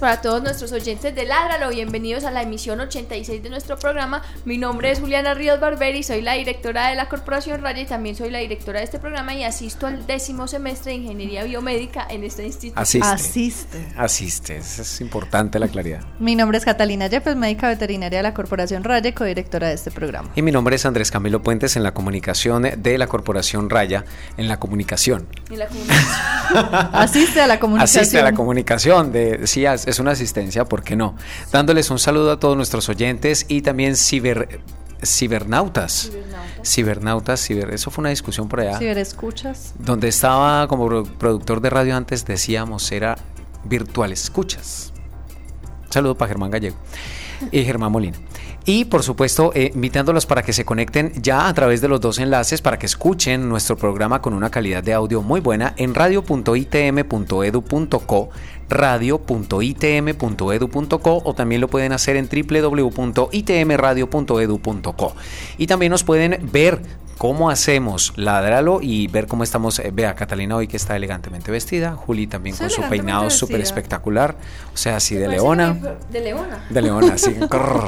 Para todos nuestros oyentes de Ládralo. Bienvenidos a la emisión 86 de nuestro programa. Mi nombre es Juliana Ríos Barberi, soy la directora de la Corporación Raya y también soy la directora de este programa y asisto al décimo semestre de Ingeniería Biomédica en este instituto. Asiste. Asiste. Asiste, es importante la claridad. Mi nombre es Catalina Yepes, médica veterinaria de la Corporación Raya y codirectora de este programa. Y mi nombre es Andrés Camilo Puentes en la comunicación de la Corporación Raya, en la comunicación. En la comunicación. Asiste a la comunicación. Asiste a la comunicación de decía, es una asistencia, ¿por qué no? Dándoles un saludo a todos nuestros oyentes y también ciber, cibernautas. Cibernautas, ciber, eso fue una discusión por allá. Ciberescuchas. Donde estaba como productor de radio antes, decíamos, era virtual escuchas. Saludo para Germán Gallego y Germán Molina. Y por supuesto, eh, invitándolos para que se conecten ya a través de los dos enlaces para que escuchen nuestro programa con una calidad de audio muy buena en radio.itm.edu.co, radio.itm.edu.co o también lo pueden hacer en www.itmradio.edu.co. Y también nos pueden ver cómo hacemos Ládralo y ver cómo estamos. Eh, vea, Catalina hoy que está elegantemente vestida, Juli también con su peinado súper espectacular, sea, así de leona. De leona. De leona, sí.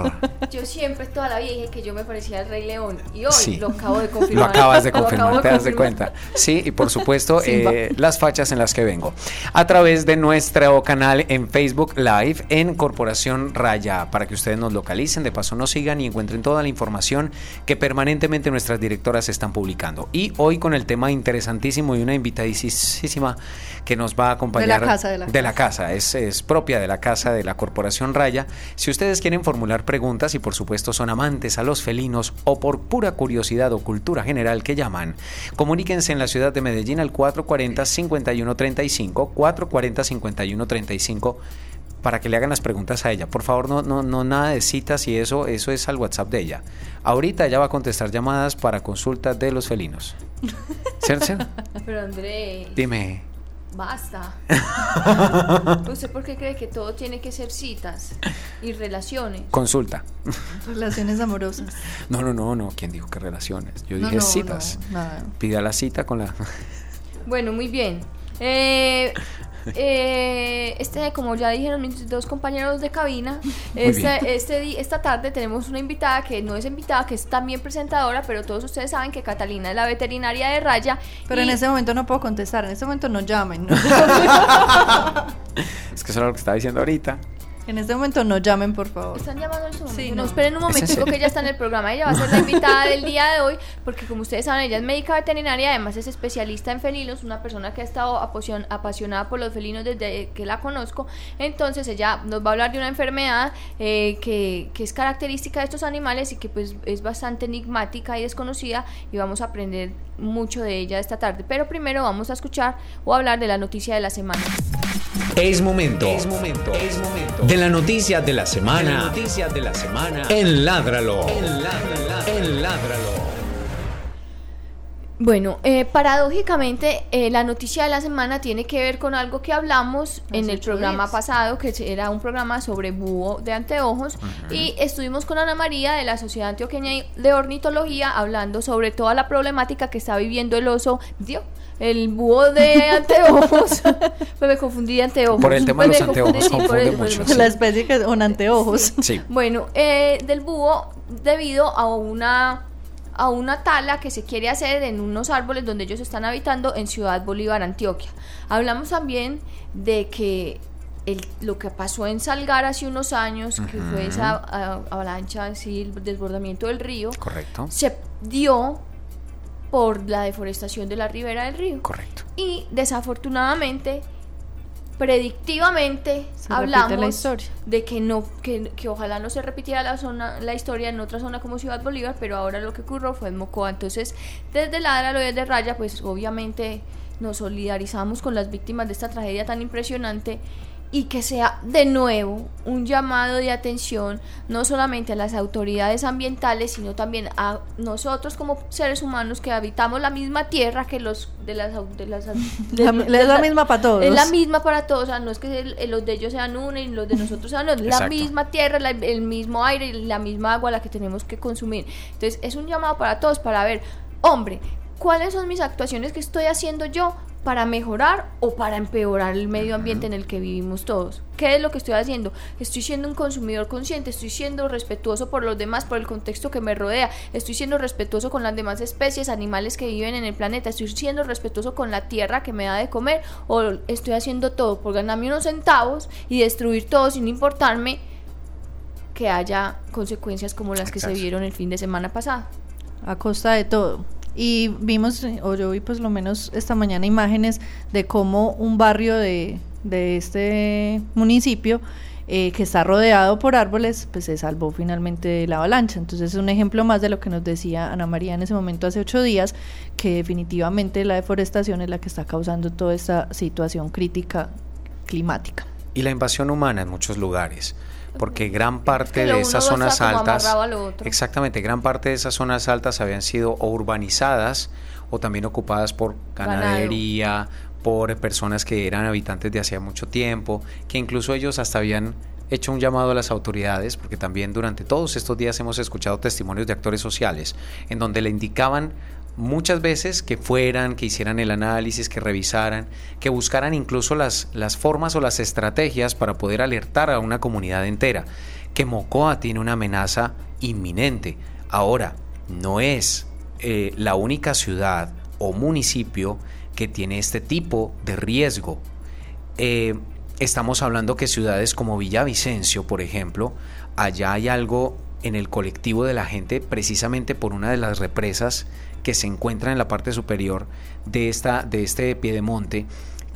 yo siempre toda la vida dije que yo me parecía al Rey León y hoy lo acabo de confirmar. Lo acabas de confirmar, te das de cuenta. Sí, y por supuesto, eh, las fachas en las que vengo. A través de nuestro canal en Facebook Live en Corporación Raya, para que ustedes nos localicen, de paso nos sigan y encuentren toda la información que permanentemente nuestras directoras están publicando. Y hoy con el tema interesantísimo y una invitadísima que nos va a acompañar de la casa, de la, casa. Es, es, propia de la casa de la Corporación Raya. Si ustedes quieren formular preguntas y por supuesto son amantes a los felinos o por pura curiosidad o cultura general que llaman, comuníquense en la ciudad de Medellín al 440-5135, 440-5135 para que le hagan las preguntas a ella. Por favor, no, no, no nada de citas y eso, eso es al WhatsApp de ella. Ahorita ella va a contestar llamadas para consultas de los felinos. ¿Cierto? Pero André. Dime. Basta. ¿Usted por qué cree que todo tiene que ser citas y relaciones? Consulta. Relaciones amorosas. No, no, no, no. ¿Quién dijo que relaciones? Yo dije citas. Pida la cita con la. Bueno, muy bien. Eh, eh, este, como ya dijeron mis dos compañeros de cabina, este, este, esta tarde tenemos una invitada que no es invitada, que es también presentadora, pero todos ustedes saben que Catalina es la veterinaria de Raya. Pero en ese momento no puedo contestar, en ese momento no llamen. es que eso es lo que estaba diciendo ahorita. En este momento no llamen, por favor. Están llamando en su momento. Sí, no. esperen un momento que ella está en el programa. Ella va a ser la invitada del día de hoy, porque como ustedes saben, ella es médica veterinaria, además es especialista en felinos, una persona que ha estado apasionada por los felinos desde que la conozco. Entonces ella nos va a hablar de una enfermedad eh, que, que es característica de estos animales y que pues es bastante enigmática y desconocida y vamos a aprender mucho de ella esta tarde. Pero primero vamos a escuchar o hablar de la noticia de la semana. Es momento. Es momento. Es momento. De la noticia de la semana. noticia de la semana. En Ládralo. En Ládralo. Bueno, eh, paradójicamente eh, la noticia de la semana tiene que ver con algo que hablamos en el programa pasado, que era un programa sobre búho de anteojos, y estuvimos con Ana María de la Sociedad Antioqueña de Ornitología hablando sobre toda la problemática que está viviendo el oso, Dios, el búho de anteojos, pues me confundí de anteojos. Por el tema de los anteojos confunde mucho. La especie que con anteojos. Sí. Bueno, eh, del búho debido a una a una tala que se quiere hacer en unos árboles donde ellos están habitando en Ciudad Bolívar, Antioquia. Hablamos también de que el, lo que pasó en Salgar hace unos años, que fue esa avalancha, así, el desbordamiento del río, Correcto. se dio por la deforestación de la ribera del río. Correcto. Y desafortunadamente predictivamente hablamos de que no que, que, ojalá no se repitiera la zona la historia en otra zona como Ciudad Bolívar pero ahora lo que ocurrió fue en Mocoa entonces desde Ladra lo desde Raya pues obviamente nos solidarizamos con las víctimas de esta tragedia tan impresionante y que sea de nuevo un llamado de atención no solamente a las autoridades ambientales sino también a nosotros como seres humanos que habitamos la misma tierra que los de las de las la, es la misma para todos. es la misma para todos o sea no es que los de ellos sean uno y los de nosotros sean otro la misma tierra el mismo aire y la misma agua la que tenemos que consumir. Entonces es un llamado para todos para ver hombre cuáles son mis actuaciones que estoy haciendo yo para mejorar o para empeorar el medio ambiente en el que vivimos todos. ¿Qué es lo que estoy haciendo? Estoy siendo un consumidor consciente, estoy siendo respetuoso por los demás, por el contexto que me rodea, estoy siendo respetuoso con las demás especies, animales que viven en el planeta, estoy siendo respetuoso con la tierra que me da de comer o estoy haciendo todo por ganarme unos centavos y destruir todo sin importarme que haya consecuencias como las que se vieron el fin de semana pasado. A costa de todo. Y vimos, o yo vi pues lo menos esta mañana imágenes de cómo un barrio de, de este municipio eh, que está rodeado por árboles, pues se salvó finalmente de la avalancha. Entonces es un ejemplo más de lo que nos decía Ana María en ese momento hace ocho días, que definitivamente la deforestación es la que está causando toda esta situación crítica climática. Y la invasión humana en muchos lugares porque gran parte de esas zonas altas, exactamente, gran parte de esas zonas altas habían sido o urbanizadas o también ocupadas por ganadería, por personas que eran habitantes de hacía mucho tiempo, que incluso ellos hasta habían hecho un llamado a las autoridades, porque también durante todos estos días hemos escuchado testimonios de actores sociales, en donde le indicaban muchas veces que fueran, que hicieran el análisis, que revisaran, que buscaran incluso las, las formas o las estrategias para poder alertar a una comunidad entera, que Mocoa tiene una amenaza inminente. Ahora, no es eh, la única ciudad o municipio que tiene este tipo de riesgo. Eh, estamos hablando que ciudades como Villavicencio, por ejemplo, allá hay algo en el colectivo de la gente precisamente por una de las represas que se encuentra en la parte superior de, esta, de este piedemonte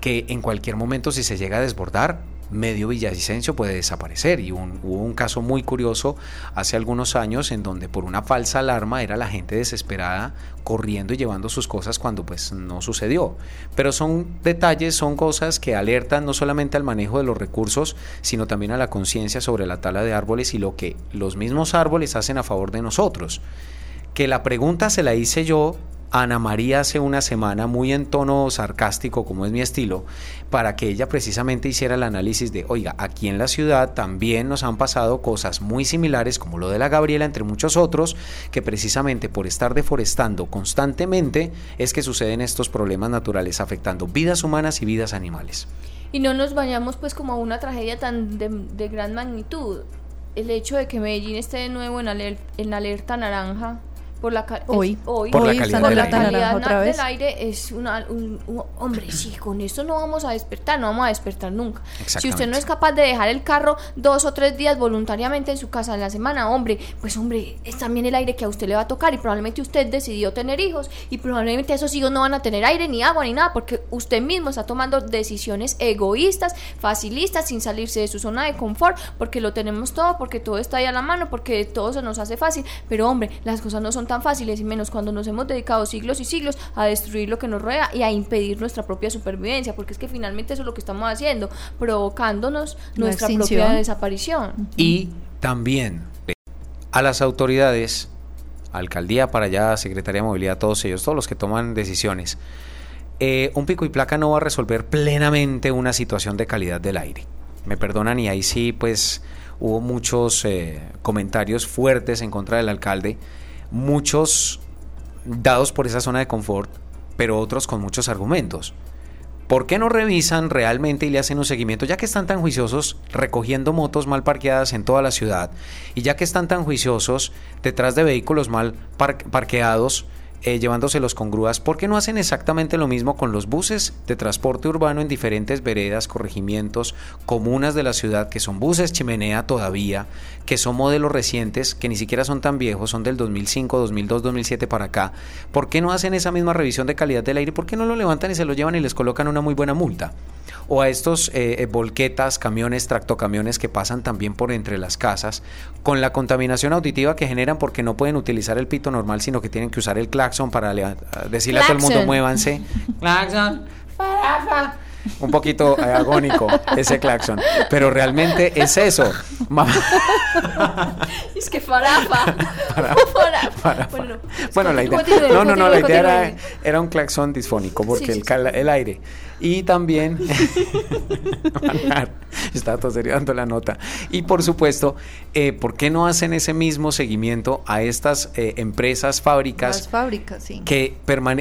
que en cualquier momento si se llega a desbordar medio Villavicencio puede desaparecer y hubo un caso muy curioso hace algunos años en donde por una falsa alarma era la gente desesperada corriendo y llevando sus cosas cuando pues no sucedió. Pero son detalles, son cosas que alertan no solamente al manejo de los recursos, sino también a la conciencia sobre la tala de árboles y lo que los mismos árboles hacen a favor de nosotros que la pregunta se la hice yo a Ana María hace una semana, muy en tono sarcástico, como es mi estilo, para que ella precisamente hiciera el análisis de, oiga, aquí en la ciudad también nos han pasado cosas muy similares, como lo de la Gabriela, entre muchos otros, que precisamente por estar deforestando constantemente es que suceden estos problemas naturales afectando vidas humanas y vidas animales. Y no nos vayamos pues como a una tragedia tan de, gran magnitud. El hecho de que Medellín esté de nuevo en, en alerta naranja por la hoy, hoy. Por la calidad, del, aire. del aire es una, un, hombre sí con esto no vamos a despertar no vamos a despertar nunca. Si usted no es capaz de dejar el carro dos o tres días voluntariamente en su casa en la semana hombre pues hombre es también el aire que a usted le va a tocar y probablemente usted decidió tener hijos y probablemente esos hijos no van a tener aire ni agua ni nada porque usted mismo está tomando decisiones egoístas facilistas sin salirse de su zona de confort porque lo tenemos todo porque todo está ahí a la mano porque todo se nos hace fácil. Pero hombre las cosas no son tan fáciles y menos cuando nos hemos dedicado siglos y siglos a destruir lo que nos rodea y a impedir nuestra propia supervivencia, porque es que finalmente eso es lo que estamos haciendo, provocándonos nuestra propia desaparición. Y también a las autoridades, alcaldía para allá, Secretaría de Movilidad, todos ellos, todos los que toman decisiones, eh, un pico y placa no va a resolver plenamente una situación de calidad del aire. Me perdonan y ahí sí, pues hubo muchos eh, comentarios fuertes en contra del alcalde muchos dados por esa zona de confort, pero otros con muchos argumentos. ¿Por qué no revisan realmente y le hacen un seguimiento? Ya que están tan juiciosos recogiendo motos mal parqueadas en toda la ciudad y ya que están tan juiciosos detrás de vehículos mal parqueados, eh, llevándoselos con grúas, ¿por qué no hacen exactamente lo mismo con los buses de transporte urbano en diferentes veredas, corregimientos, comunas de la ciudad, que son buses chimenea todavía, que son modelos recientes, que ni siquiera son tan viejos, son del 2005, 2002, 2007 para acá? ¿Por qué no hacen esa misma revisión de calidad del aire? ¿Por qué no lo levantan y se lo llevan y les colocan una muy buena multa? o a estos eh, eh, volquetas, camiones, tractocamiones que pasan también por entre las casas, con la contaminación auditiva que generan porque no pueden utilizar el pito normal, sino que tienen que usar el claxon para decirle a todo el mundo muévanse. claxon. un poquito agónico ese claxon, pero realmente es eso. es que farafa. Bueno, la idea, no, no, no, la idea era, era, un claxon disfónico porque el, el aire y también está todo serio dando la nota. Y por supuesto eh, ¿por qué no hacen ese mismo seguimiento a estas eh, empresas fábricas las fábricas sí. que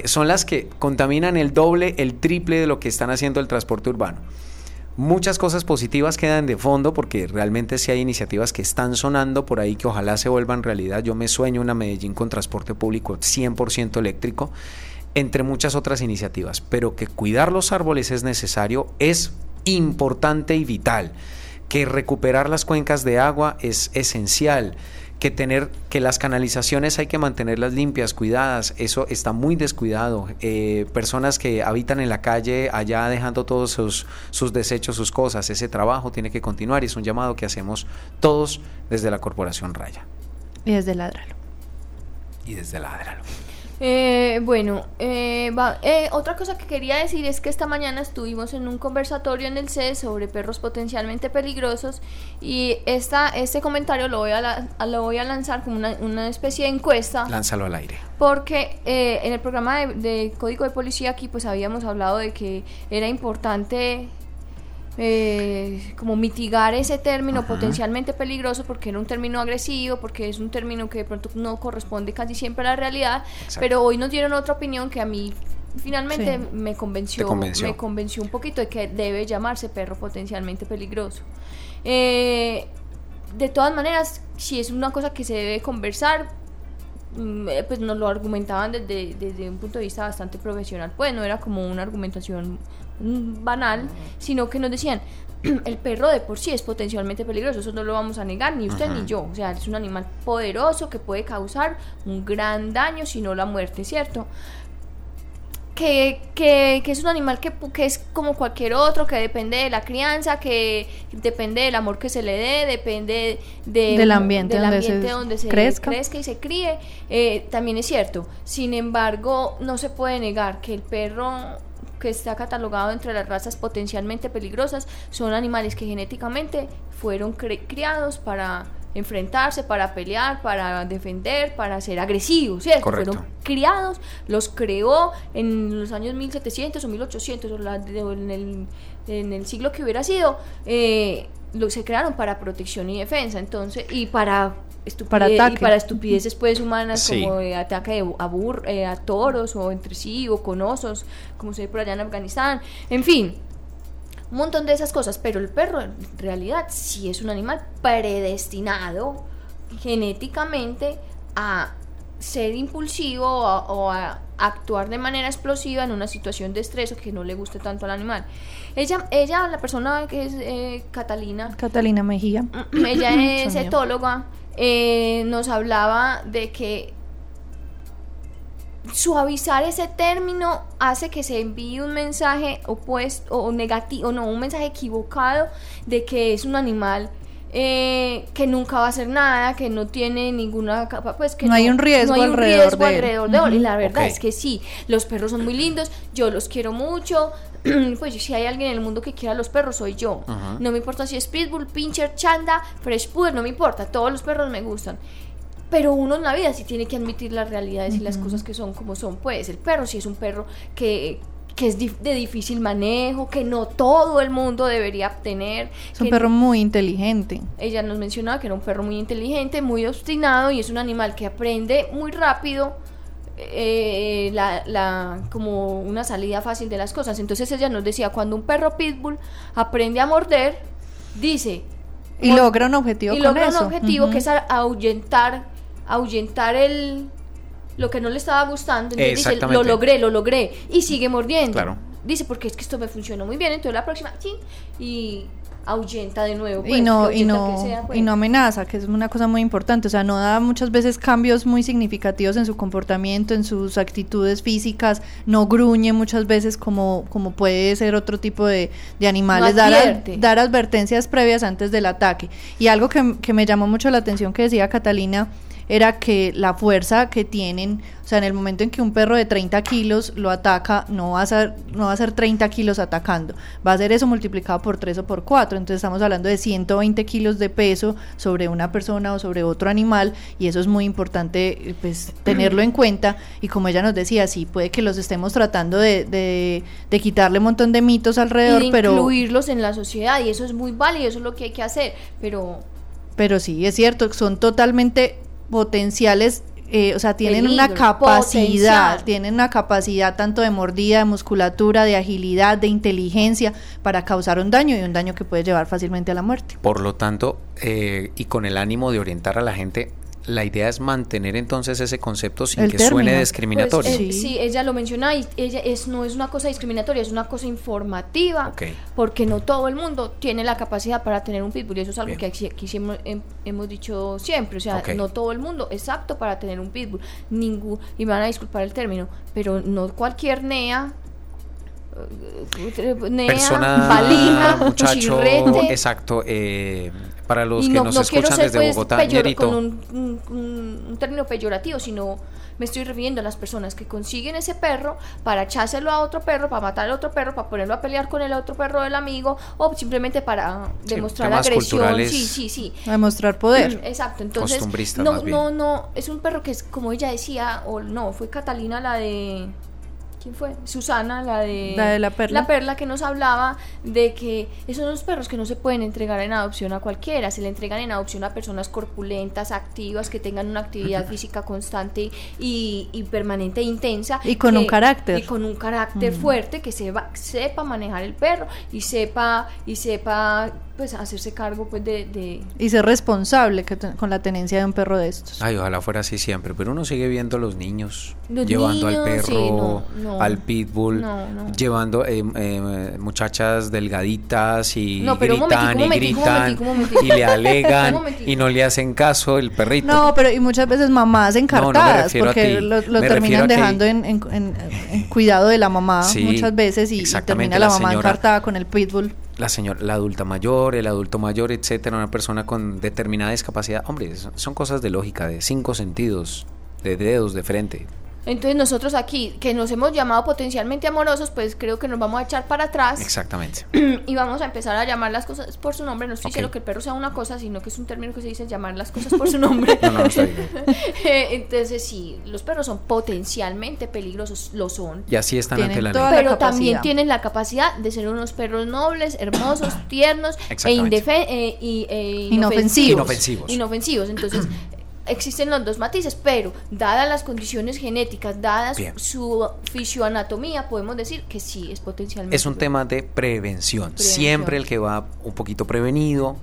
son las que contaminan el doble el triple de lo que están haciendo el transporte urbano Muchas cosas positivas quedan de fondo porque realmente sí hay iniciativas que están sonando por ahí que ojalá se vuelvan realidad. Yo me sueño una Medellín con transporte público 100% eléctrico entre muchas otras iniciativas, pero que cuidar los árboles es necesario, es importante y vital, que recuperar las cuencas de agua es esencial, que tener que las canalizaciones hay que mantenerlas limpias, cuidadas, eso está muy descuidado. Eh, personas que habitan en la calle allá dejando todos sus, sus desechos, sus cosas, ese trabajo tiene que continuar y es un llamado que hacemos todos desde la Corporación Raya. Y desde Ladralo. Y desde Ladralo. Eh, bueno, eh, eh, otra cosa que quería decir es que esta mañana estuvimos en un conversatorio en el CES sobre perros potencialmente peligrosos y esta, este comentario lo voy a, lo voy a lanzar como una, especie de encuesta. Lánzalo al aire. Porque en el programa de, de Código de Policía aquí pues habíamos hablado de que era importante eh, como mitigar ese término potencialmente peligroso porque era un término agresivo, porque es un término que de pronto no corresponde casi siempre a la realidad, pero hoy nos dieron otra opinión que a mí finalmente me convenció, me convenció un poquito de que debe llamarse perro potencialmente peligroso. Eh, de todas maneras, si es una cosa que se debe conversar, mm, eh, pues nos lo argumentaban desde, desde un punto de vista bastante profesional, pues no era como una argumentación banal, sino que nos decían, el perro de por sí es potencialmente peligroso, eso no lo vamos a negar ni usted ni yo, o sea, es un animal poderoso que puede causar un gran daño, si no la muerte, ¿cierto? Que, que, que, es un animal que, que, es como cualquier otro, que depende de la crianza, que depende del amor que se le dé, depende del ambiente, donde, se, crezca. y se críe, eh, también es cierto. Sin embargo, no se puede negar que el perro que está catalogado entre las razas potencialmente peligrosas son animales que genéticamente fueron criados para enfrentarse, para pelear, para defender, para ser agresivos, ¿cierto? Fueron criados, los creó en los años 1700 o 1800 o en, el, en el siglo que hubiera sido, eh, lo, se crearon para protección y defensa, entonces, y para para y para estupideces pues humanas como ataque a, eh, a toros o entre sí o con osos como se ve por allá en Afganistán en fin un montón de esas cosas pero el perro en realidad sí es un animal predestinado genéticamente a ser impulsivo o, a actuar de manera explosiva en una situación de estrés o que no le guste tanto al animal. Ella, ella la persona que es eh, Catalina. Catalina Mejía. Ella es etóloga eh, nos hablaba de que suavizar ese término hace que se envíe un mensaje opuesto o negativo, no, un mensaje equivocado de que es un animal eh, que nunca va a hacer nada, que no tiene ninguna capa, pues que no, hay un riesgo, alrededor, de alrededor Y la verdad es que sí, los perros son muy lindos, yo los quiero mucho, pues si hay alguien en el mundo que quiera los perros, soy yo. No me importa si es Pitbull, Pincher, Chanda, Fresh Poodle, no me importa, todos los perros me gustan. Pero uno en la vida sí tiene que admitir las realidades y las cosas que son como son. Pues el perro sí es un perro que, es de difícil manejo, que no todo el mundo debería tener. Es un perro muy inteligente. Ella nos mencionaba que era un perro muy inteligente, muy obstinado y es un animal que aprende muy rápido eh, la, la, como una salida fácil de las cosas. Entonces ella nos decía, cuando un perro pitbull aprende a morder, dice... Y logra un objetivo. Y logra un objetivo que es ahuyentar, ahuyentar el, lo que no le estaba gustando. Entonces dice, lo logré, lo logré. Y sigue mordiendo. Dice, porque es que esto me funcionó muy bien. Entonces la próxima, y ahuyenta de nuevo. y pues, no, y no, pues. y no amenaza, que es una cosa muy importante. O sea, no da muchas veces cambios muy significativos en su comportamiento, en sus actitudes físicas, no gruñe muchas veces como, como puede ser otro tipo de, animales, dar, dar advertencias previas antes del ataque. Y algo que, que me llamó mucho la atención que decía Catalina era que la fuerza que tienen, o sea, en el momento en que un perro de 30 kilos lo ataca, no va a ser, no va a ser 30 kilos atacando, va a ser eso multiplicado por 3 o por 4, entonces estamos hablando de 120 kilos de peso sobre una persona o sobre otro animal y eso es muy importante pues tenerlo en cuenta. Y como ella nos decía, sí, puede que los estemos tratando de, de, de quitarle un montón de mitos alrededor, y de pero... incluirlos en la sociedad y eso es muy válido, eso es lo que hay que hacer, pero... Pero sí, es cierto, son totalmente potenciales eh, o sea, tienen una capacidad, potencial. tienen una capacidad tanto de mordida, de musculatura, de agilidad, de inteligencia para causar un daño y un daño que puede llevar fácilmente a la muerte. Por lo tanto, eh, y con el ánimo de orientar a la gente, la idea es mantener entonces ese concepto sin El que término. suene discriminatorio. Pues, eh, Sí. sí. ella lo menciona y ella es no es una cosa discriminatoria, es una cosa informativa, porque no todo el mundo tiene la capacidad para tener un pitbull y eso es algo Bien. que aquí, aquí siempre hem- hemos dicho siempre, o sea, no todo el mundo es apto para tener un pitbull, ningún y me van a disculpar el término, pero no cualquier nea eh, nea, Persona, valija, muchacho, chirrete, exacto. eh, para los y que no, nos no escuchan ser desde pues, Bogotá, peyor- Ñerito, con un, un- un- un término peyorativo, sino me estoy refiriendo a las personas que consiguen ese perro para echárselo a otro perro, para matar al otro perro, para ponerlo a pelear con el otro perro del amigo o simplemente para Sí, demostrar temas agresión. culturales. Sí, sí, sí. Demostrar poder. Exacto, entonces no, más bien. no, no, es un perro que es como ella decía, o no, fue Catalina la de ¿quién fue? Susana, la de La de la perla. La perla que nos hablaba de que esos son los perros que no se pueden entregar en adopción a cualquiera, se le entregan en adopción a personas corpulentas, activas, que tengan una actividad física constante y, y permanente e intensa Y con que- un carácter. y con un carácter fuerte que sepa, sepa manejar el perro y sepa y sepa pues hacerse cargo pues de, de Y ser responsable que te- con la tenencia de un perro de estos. Ay, ojalá fuera así siempre, pero uno sigue viendo a los niños Los llevando niños, al perro, sí, no, no. al pitbull, No, no. llevando eh, eh, muchachas delgaditas y gritan y gritan y le alegan y no le hacen caso el perrito. No, pero y muchas veces mamás encartadas, porque lo, terminan dejando en, en- en- en cuidado de la mamá Sí, muchas veces y, termina la, la mamá encartada con el pitbull. La señora, la adulta mayor, el adulto mayor, etcétera, una persona con determinada discapacidad. Hombre, son- cosas de lógica, de cinco sentidos, de dedos, de frente. Entonces nosotros aquí, que nos hemos llamado potencialmente amorosos, pues creo que nos vamos a echar para atrás Exactamente. y vamos a empezar a llamar las cosas por su nombre. No estoy Ok. diciendo que el perro sea una cosa, sino que es un término que se dice llamar las cosas por su nombre. No, no, no está bien. Eh, Entonces sí, los perros son potencialmente peligrosos, lo son. Y así están Tienen ante la toda ley. la Pero también tienen la capacidad de ser unos perros nobles, hermosos, tiernos e, e Inofensivos. Inofensivos. Inofensivos. Entonces, existen los dos matices, pero dadas las condiciones genéticas, dadas Bien. su fisioanatomía, podemos decir que sí es potencialmente. Es un tema de prevención. Prevención. Siempre el que va un poquito prevenido,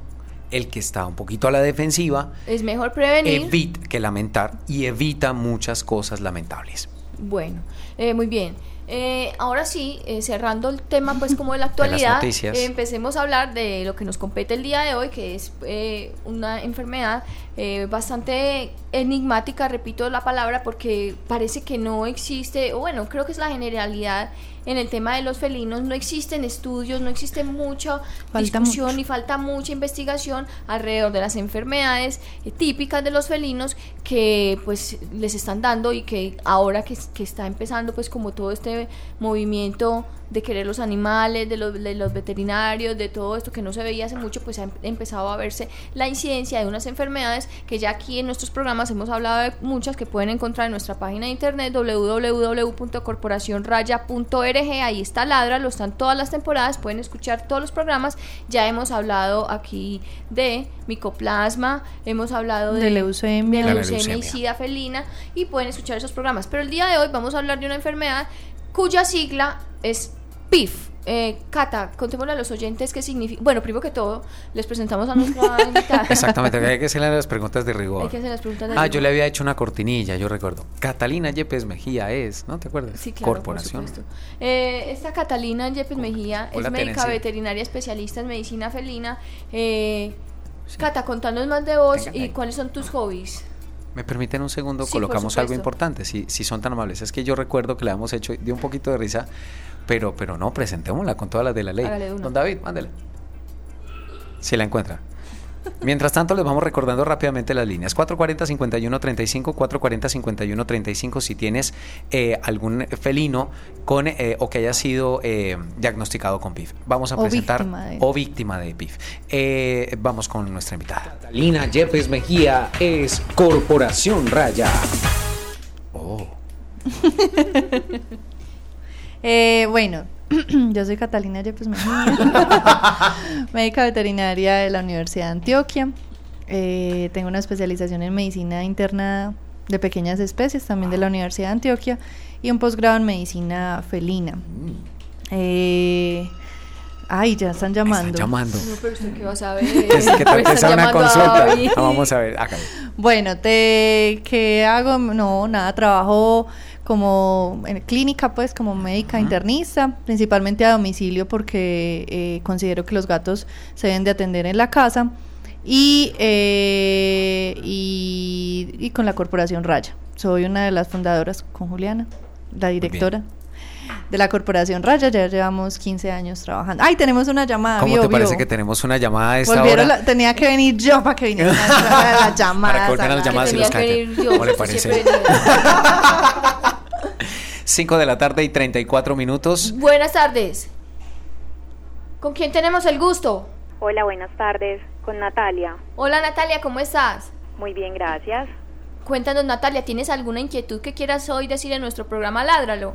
el que está un poquito a la defensiva, Es mejor prevenir. evita que lamentar y evita muchas cosas lamentables. Bueno, eh, muy bien. Eh, ahora sí, eh, cerrando el tema pues como de la actualidad, eh, empecemos a hablar de lo que nos compete el día de hoy, que es eh, una enfermedad eh, bastante enigmática, repito la palabra, porque parece que no existe, o bueno, creo que es la generalidad en el tema de los felinos, no existen estudios, no existe mucha Falta discusión mucho. y falta mucha investigación alrededor de las enfermedades eh, típicas de los felinos que pues les están dando y que ahora que, que está empezando pues como todo este movimiento de querer los animales, de los, de los veterinarios, de todo esto que no se veía hace mucho, pues ha em- empezado a verse la incidencia de unas enfermedades que ya aquí en nuestros programas hemos hablado de muchas que pueden encontrar en nuestra página de internet www.corporacionraya.org, ahí está Ladra, lo están todas las temporadas, pueden escuchar todos los programas, ya hemos hablado aquí de micoplasma, hemos hablado de, De leucemia. de leucemia y sida felina y pueden escuchar esos programas, pero el día de hoy vamos a hablar de una enfermedad cuya sigla es PIF. Eh, Cata, contémosle a los oyentes qué significa. Bueno, primero que todo, les presentamos a nuestra invitada. Exactamente, hay que hacerle las preguntas de rigor. Hay que hacer las preguntas de Ah, rigor. yo le había hecho una cortinilla, yo recuerdo. Catalina Yepes Mejía es, ¿no te acuerdas? Sí, claro, Corporación. por supuesto. Eh, esta Catalina Yepes Mejía Hola, es médica veterinaria especialista en medicina felina. Eh, Cata, contanos más de vos Venga, y cuáles son tus hobbies. ¿Me permiten un segundo? Sí, Colocamos algo importante, si, si son tan amables. Es que yo recuerdo que la hemos hecho, dio un poquito de risa, pero, pero no, presentémosla con todas las de la ley. De. Don David, mándele. Si la encuentra. Mientras tanto, les vamos recordando rápidamente las líneas. 440-5135, 440-5135 si tienes eh, algún felino con eh, o que haya sido eh, diagnosticado con PIF. Vamos a presentar o víctima de PIF. vamos con nuestra invitada. Catalina Yepes Mejía es Corporación Raya. Oh. bueno, yo soy Catalina Yepes Mejía, médica veterinaria de la Universidad de Antioquia. Eh, tengo una especialización en medicina interna de pequeñas especies, también de la Universidad de Antioquia, y un posgrado en medicina felina. Eh, ay, ya están llamando. Están llamando. No, pero usted qué va a saber. Es que te una consulta. Ah, vamos a ver, acá. Bueno, te, ¿qué hago? No, nada, trabajo como en clínica, pues como médica internista, principalmente a domicilio porque eh, considero que los gatos se deben de atender en la casa y, eh, y, con la Corporación Raya. Soy una de las fundadoras con Juliana, la directora de la Corporación Raya, ya llevamos 15 años trabajando. Ay, tenemos una llamada. ¿Cómo te parece que tenemos una llamada a esta hora? tenía que venir yo para que viniera la llamada. Para que las llamadas y los ¿Cómo le parece? 5 de la tarde y 34 minutos. Buenas tardes. ¿Con quién tenemos el gusto? Hola, buenas tardes. Con Natalia. Hola Natalia, ¿cómo estás? Muy bien, gracias. Cuéntanos Natalia, ¿tienes alguna inquietud que quieras hoy decir en nuestro programa Ládralo?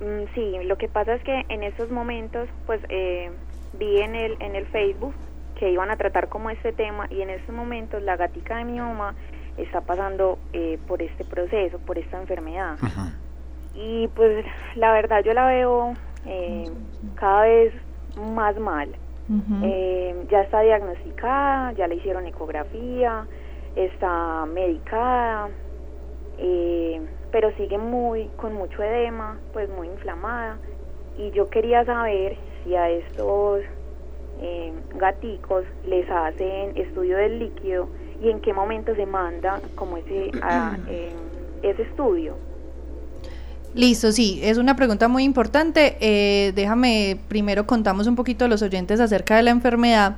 Mm, sí, lo que pasa es que en estos momentos, pues eh, vi en el, en el Facebook que iban a tratar como este tema y en estos momentos la gatica de mi mamá está pasando eh, por este proceso, por esta enfermedad. Ajá y pues la verdad yo la veo eh, cada vez más mal. Eh, ya está diagnosticada, ya le hicieron ecografía, está medicada, eh, pero sigue muy con mucho edema, pues muy inflamada. Y yo quería saber si a estos gaticos les hacen estudio del líquido y en qué momento se manda como ese, ese estudio. Listo, sí, es una pregunta muy importante. Eh, déjame primero contamos un poquito a los oyentes acerca de la enfermedad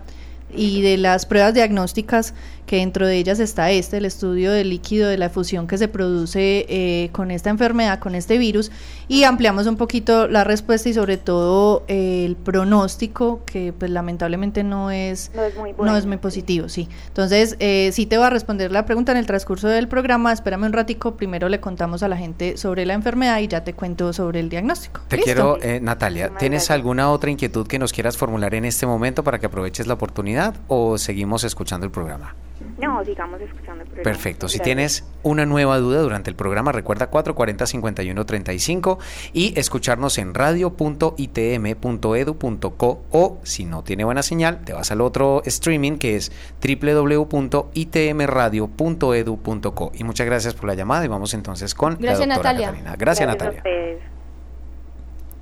y de las pruebas diagnósticas que dentro de ellas está este, el estudio del líquido de la fusión que se produce eh, con esta enfermedad, con este virus, y ampliamos un poquito la respuesta y sobre todo eh, el pronóstico, que pues lamentablemente no es, no es, muy, positivo, sí. Entonces, eh, sí te voy a responder la pregunta en el transcurso del programa, espérame un ratico, primero le contamos a la gente sobre la enfermedad y ya te cuento sobre el diagnóstico. Te quiero, eh, Natalia, ¿tienes alguna otra inquietud que nos quieras formular en este momento para que aproveches la oportunidad o seguimos escuchando el programa? No, sigamos escuchando el programa. Perfecto. Si tienes una nueva duda durante el programa, recuerda 440-5135 y escucharnos en radio.itm.edu.co o si no tiene buena señal, te vas al otro streaming que es www.itmradio.edu.co. Y muchas gracias por la llamada y vamos entonces con gracias, la doctora Natalia. Gracias, gracias Natalia.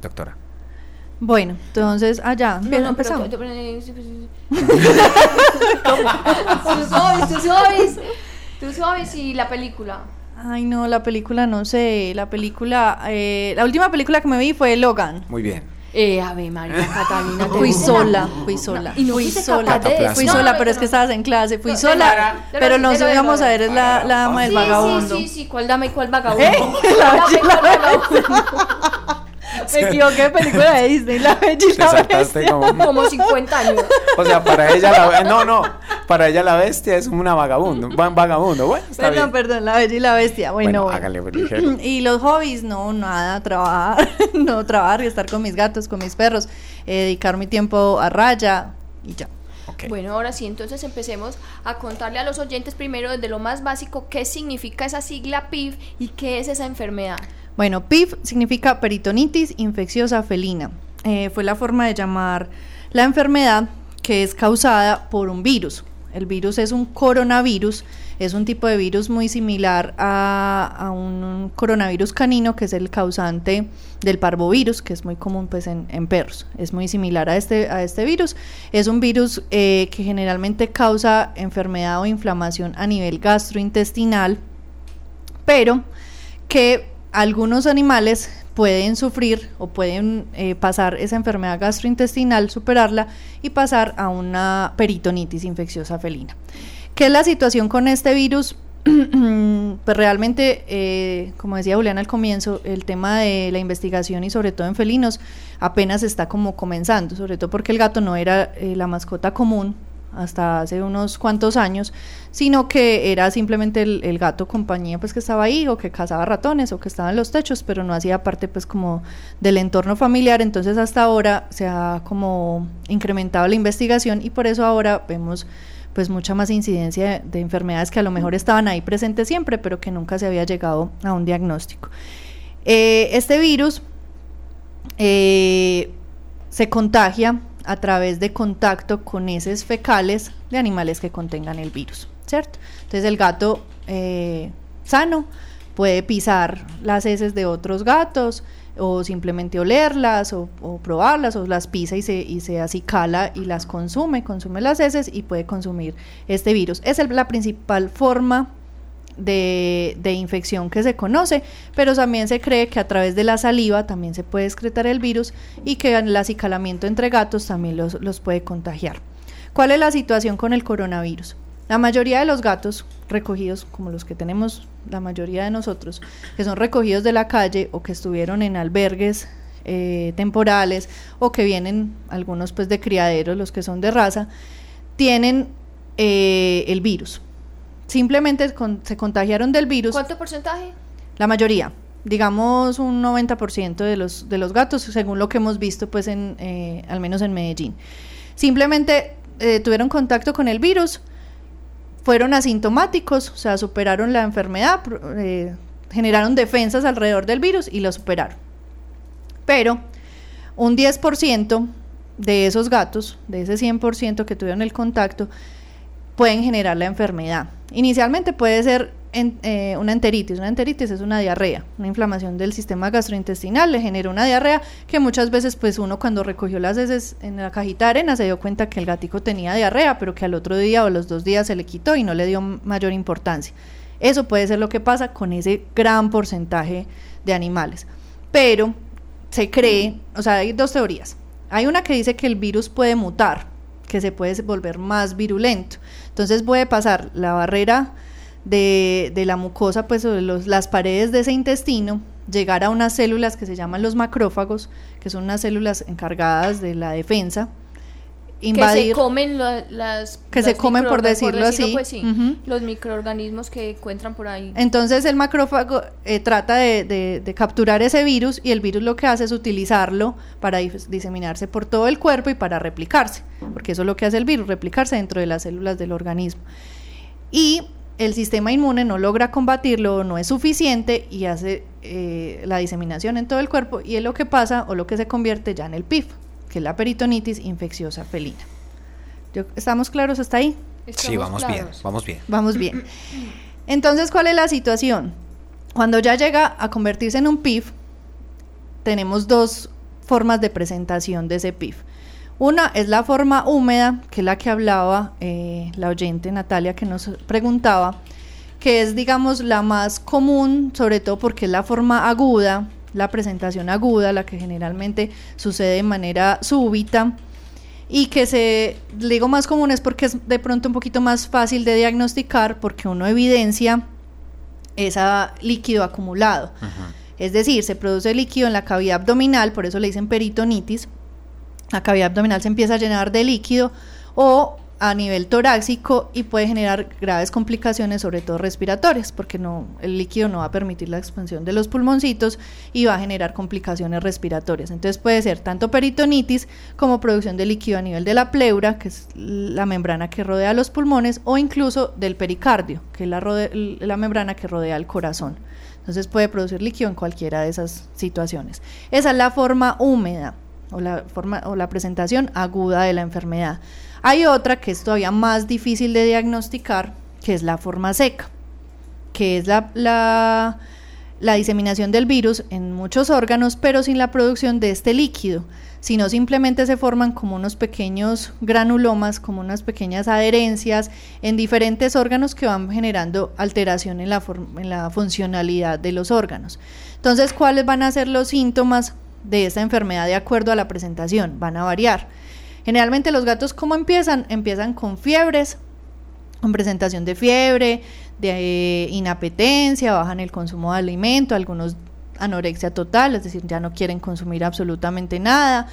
Doctora. Bueno, entonces allá. Bien, no, empezamos. tus hobbies, tus hobbies. Tus hobbies y la película. Ay, no, la película no sé. La película. Eh, la última película que me vi fue Logan. Muy bien. Eh, Ave María Catalina. Fui sola, fui sola. Y no fui sola. Fui sola, pero es que estabas en clase. Fui sola, pero nos íbamos a ver es la, la dama del vagabundo. Sí, sí, sí. ¿Cuál dama y cuál vagabundo? ¿Eh? La dama y cuál vagabundo. Me equivoqué de película de Disney, La Bella y la Bestia. Como... como 50 años. O sea, para ella la no, no, para ella la bestia es una vagabundo, un vagabundo. Bueno, está perdón, perdón, La Bella y la Bestia. Bueno, bueno hágale, Y los hobbies, no, nada, trabajar, no trabajar y estar con mis gatos, con mis perros, eh, dedicar mi tiempo a raya y ya. Bueno, ahora sí, entonces empecemos a contarle a los oyentes primero desde lo más básico qué significa esa sigla PIV y qué es esa enfermedad. Bueno, PIF significa peritonitis infecciosa felina. Eh, fue la forma de llamar la enfermedad que es causada por un virus. El virus es un coronavirus, es un tipo de virus muy similar a, un coronavirus canino, que es el causante del parvovirus, que es muy común pues, en, perros. Es muy similar a este, a este virus. Es un virus eh, que generalmente causa enfermedad o inflamación a nivel gastrointestinal, pero que algunos animales pueden sufrir o pueden eh, pasar esa enfermedad gastrointestinal, superarla y pasar a una peritonitis infecciosa felina. ¿Qué es la situación con este virus? pues realmente, eh, como decía Julián al comienzo, el tema de la investigación y sobre todo en felinos apenas está como comenzando, sobre todo porque el gato no era eh, la mascota común hasta hace unos cuantos años, sino que era simplemente el, gato compañía pues que estaba ahí o que cazaba ratones o que estaba en los techos, pero no hacía parte pues como del entorno familiar, entonces hasta ahora se ha como incrementado la investigación y por eso ahora vemos pues mucha más incidencia de, enfermedades que a lo mejor estaban ahí presentes siempre, pero que nunca se había llegado a un diagnóstico. Eh, este virus eh, se contagia a través de contacto con heces fecales de animales que contengan el virus, ¿cierto? Entonces el gato eh, sano puede pisar las heces de otros gatos, o simplemente olerlas o, probarlas o las pisa y se, y se acicala y las consume, consume las heces y puede consumir este virus. Es la principal forma de, infección que se conoce, pero también se cree que a través de la saliva también se puede excretar el virus y que el acicalamiento entre gatos también los, los puede contagiar. ¿Cuál es la situación con el coronavirus? La mayoría de los gatos recogidos, como los que tenemos la mayoría de nosotros, que son recogidos de la calle o que estuvieron en albergues eh, temporales o que vienen algunos pues de criaderos, los que son de raza, tienen eh, el virus. Simplemente se contagiaron del virus. ¿Cuánto porcentaje? La mayoría digamos un 90% de los, de los gatos, según lo que hemos visto, pues en, eh, al menos en Medellín. Simplemente tuvieron contacto con el virus, fueron asintomáticos, o sea, superaron la enfermedad, eh, generaron defensas alrededor del virus y lo superaron. Pero un 10% de esos gatos, de ese 100% que tuvieron el contacto, pueden generar la enfermedad. Inicialmente puede ser eh, una enteritis. Una enteritis es una diarrea, una inflamación del sistema gastrointestinal, le genera una diarrea que muchas veces pues uno cuando recogió las heces en la cajita de arena se dio cuenta que el gatico tenía diarrea, pero que al otro día o los dos días se le quitó y no le dio mayor importancia. Eso puede ser lo que pasa con ese gran porcentaje de animales. Pero se cree, o sea, hay dos teorías. Hay una que dice que el virus puede mutar, que se puede volver más virulento. Entonces puede pasar la barrera de, de la mucosa, pues de los, las paredes de ese intestino, llegar a unas células que se llaman los macrófagos, que son unas células encargadas de la defensa, invadir, que se comen las que se comen por decirlo, así pues los microorganismos que encuentran por ahí. Entonces el macrófago eh, trata de, de, capturar ese virus y el virus lo que hace es utilizarlo para diseminarse por todo el cuerpo y para replicarse porque eso es lo que hace el virus replicarse dentro de las células del organismo. Y el sistema inmune no logra combatirlo, no es suficiente y hace eh, la diseminación en todo el cuerpo y es lo que pasa o lo que se convierte ya en el PIF, que es la peritonitis infecciosa felina. ¿Estamos claros hasta ahí? sí, vamos bien, vamos bien. Vamos bien. Entonces, ¿cuál es la situación? Cuando ya llega a convertirse en un PIF, tenemos dos formas de presentación de ese PIF. Una es la forma húmeda, que es la que hablaba eh, la oyente Natalia que nos preguntaba, que es digamos la más común, sobre todo porque es la forma aguda, la presentación aguda, la que generalmente sucede de manera súbita y que se, digo más común es porque es de pronto un poquito más fácil de diagnosticar porque uno evidencia ese líquido acumulado. Es decir, se produce líquido en la cavidad abdominal, por eso le dicen peritonitis, la cavidad abdominal se empieza a llenar de líquido o a nivel torácico y puede generar graves complicaciones, sobre todo respiratorias, porque no, el líquido no va a permitir la expansión de los pulmoncitos y va a generar complicaciones respiratorias. Entonces puede ser tanto peritonitis como producción de líquido a nivel de la pleura, que es la membrana que rodea los pulmones, o incluso del pericardio, que es la, membrana que rodea el corazón. Entonces puede producir líquido en cualquiera de esas situaciones. Esa es la forma húmeda o la, forma, o la presentación aguda de la enfermedad. Hay otra que es todavía más difícil de diagnosticar, que es la forma seca, que es la, la diseminación del virus en muchos órganos, pero sin la producción de este líquido, sino simplemente se forman como unos pequeños granulomas, como unas pequeñas adherencias en diferentes órganos que van generando alteración en la, en la funcionalidad de los órganos. Entonces, ¿cuáles van a ser los síntomas de esta enfermedad de acuerdo a la presentación? Van a variar. Generalmente los gatos, ¿cómo empiezan? Empiezan con fiebres, con presentación de fiebre, de eh, inapetencia, bajan el consumo de alimento, algunos anorexia total, es decir, ya no quieren consumir absolutamente nada.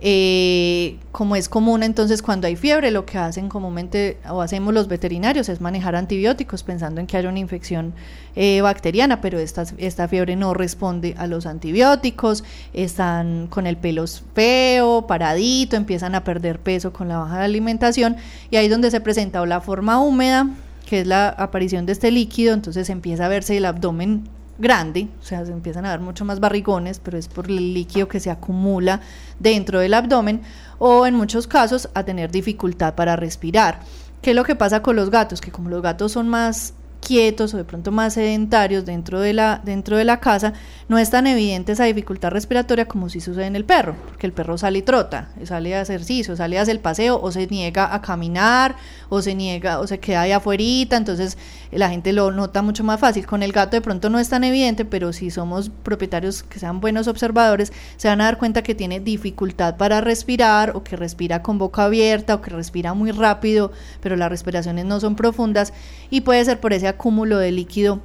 Eh, como es común entonces cuando hay fiebre, lo que hacen comúnmente o hacemos los veterinarios es manejar antibióticos pensando en que haya una infección eh, bacteriana, pero esta, esta fiebre no responde a los antibióticos, están con el pelo feo, paradito, empiezan a perder peso con la baja de alimentación y ahí es donde se presenta o la forma húmeda, que es la aparición de este líquido, entonces empieza a verse el abdomen grande, o sea, se empiezan a ver mucho más barrigones, pero es por el líquido que se acumula dentro del abdomen, o en muchos casos a tener dificultad para respirar. ¿Qué es lo que pasa con los gatos? Que como los gatos son más quietos o de pronto más sedentarios dentro de la, dentro de la casa, no es tan evidente esa dificultad respiratoria como si sucede en el perro, porque el perro sale y trota, sale a ejercicio, sale a hacer el paseo o se niega a caminar o se niega o se queda ahí afuera, entonces la gente lo nota mucho más fácil. Con el gato de pronto no es tan evidente, pero si somos propietarios que sean buenos observadores, se van a dar cuenta que tiene dificultad para respirar o que respira con boca abierta o que respira muy rápido, pero las respiraciones no son profundas y puede ser por ese acúmulo de líquido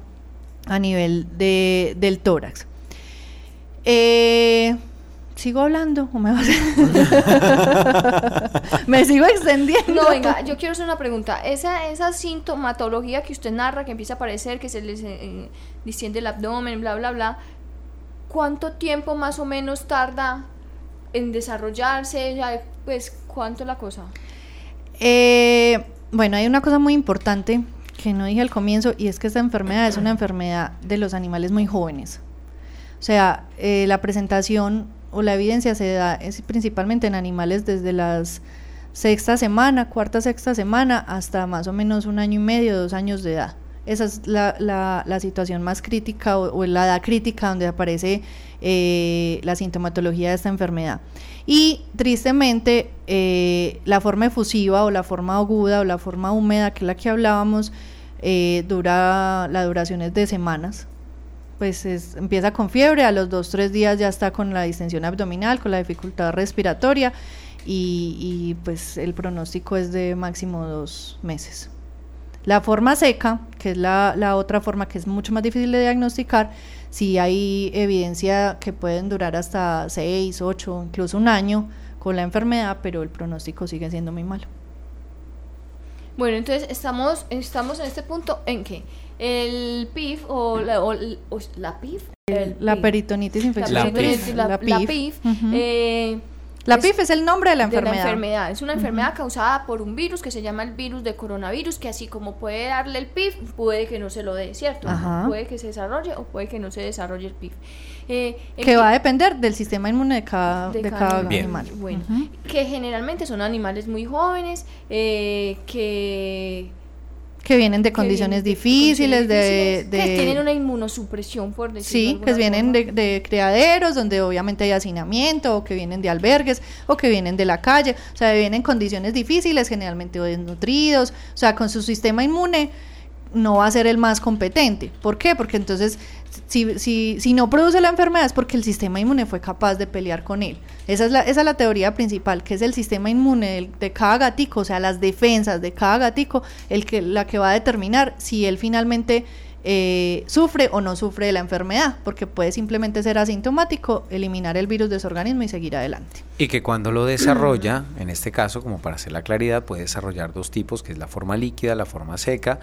a nivel de, del tórax. Eh, ¿Sigo hablando o me vas Me sigo extendiendo. No, venga, yo quiero hacer una pregunta. Esa, esa sintomatología que usted narra, que empieza a aparecer, que se les eh, distiende el abdomen, bla, bla, bla, ¿cuánto tiempo más o menos tarda en desarrollarse? Pues, ¿cuánto la cosa? Eh, bueno, hay una cosa muy importante que no dije al comienzo y es que esta enfermedad es una enfermedad de los animales muy jóvenes. O sea, eh, la presentación o la evidencia se da es principalmente en animales desde las sexta semana, cuarta, sexta semana, hasta más o menos un año y medio, dos años de edad. Esa es la, la, situación más crítica o, la edad crítica donde aparece eh, la sintomatología de esta enfermedad. Y tristemente, eh, la forma efusiva o la forma aguda o la forma húmeda, que es la que hablábamos, eh, dura, la duración es de semanas, pues empieza con fiebre, a los dos, tres días ya está con la distensión abdominal, con la dificultad respiratoria y, pues el pronóstico es de máximo dos meses. La forma seca, que es la, la, otra forma que es mucho más difícil de diagnosticar, si hay evidencia que pueden durar hasta seis, ocho, incluso un año con la enfermedad, pero el pronóstico sigue siendo muy malo. Bueno, entonces estamos, estamos en este punto en que el PIF o la, o, la PIF, la peritonitis infecciosa, la, PIF, eh, la PIF es el nombre de la enfermedad. De la enfermedad. Es una enfermedad causada por un virus que se llama el virus de coronavirus, que así como puede darle el PIF, puede que no se lo dé, ¿cierto? Puede que se desarrolle o puede que no se desarrolle el PIF. Eh, que va a depender del sistema inmune de cada, de cada animal. Bueno, que generalmente son animales muy jóvenes, eh, que que vienen de condiciones difíciles, de, Que tienen una inmunosupresión, por decirlo Sí, que vienen de, criaderos, donde obviamente hay hacinamiento, o que vienen de albergues, o que vienen de la calle, o sea, vienen en condiciones difíciles, generalmente desnutridos, o sea, con su sistema inmune no va a ser el más competente. ¿Por qué? Porque entonces si, si, si no produce la enfermedad es porque el sistema inmune fue capaz de pelear con él. Esa es la, esa es la teoría principal, que es el sistema inmune de, cada gatico, o sea, las defensas de cada gatico, el que, la que va a determinar si él finalmente eh, sufre o no sufre de la enfermedad, porque puede simplemente ser asintomático, eliminar el virus de su organismo y seguir adelante. Y que cuando lo desarrolla, en este caso, como para hacer la claridad, puede desarrollar dos tipos, que es la forma líquida, la forma seca,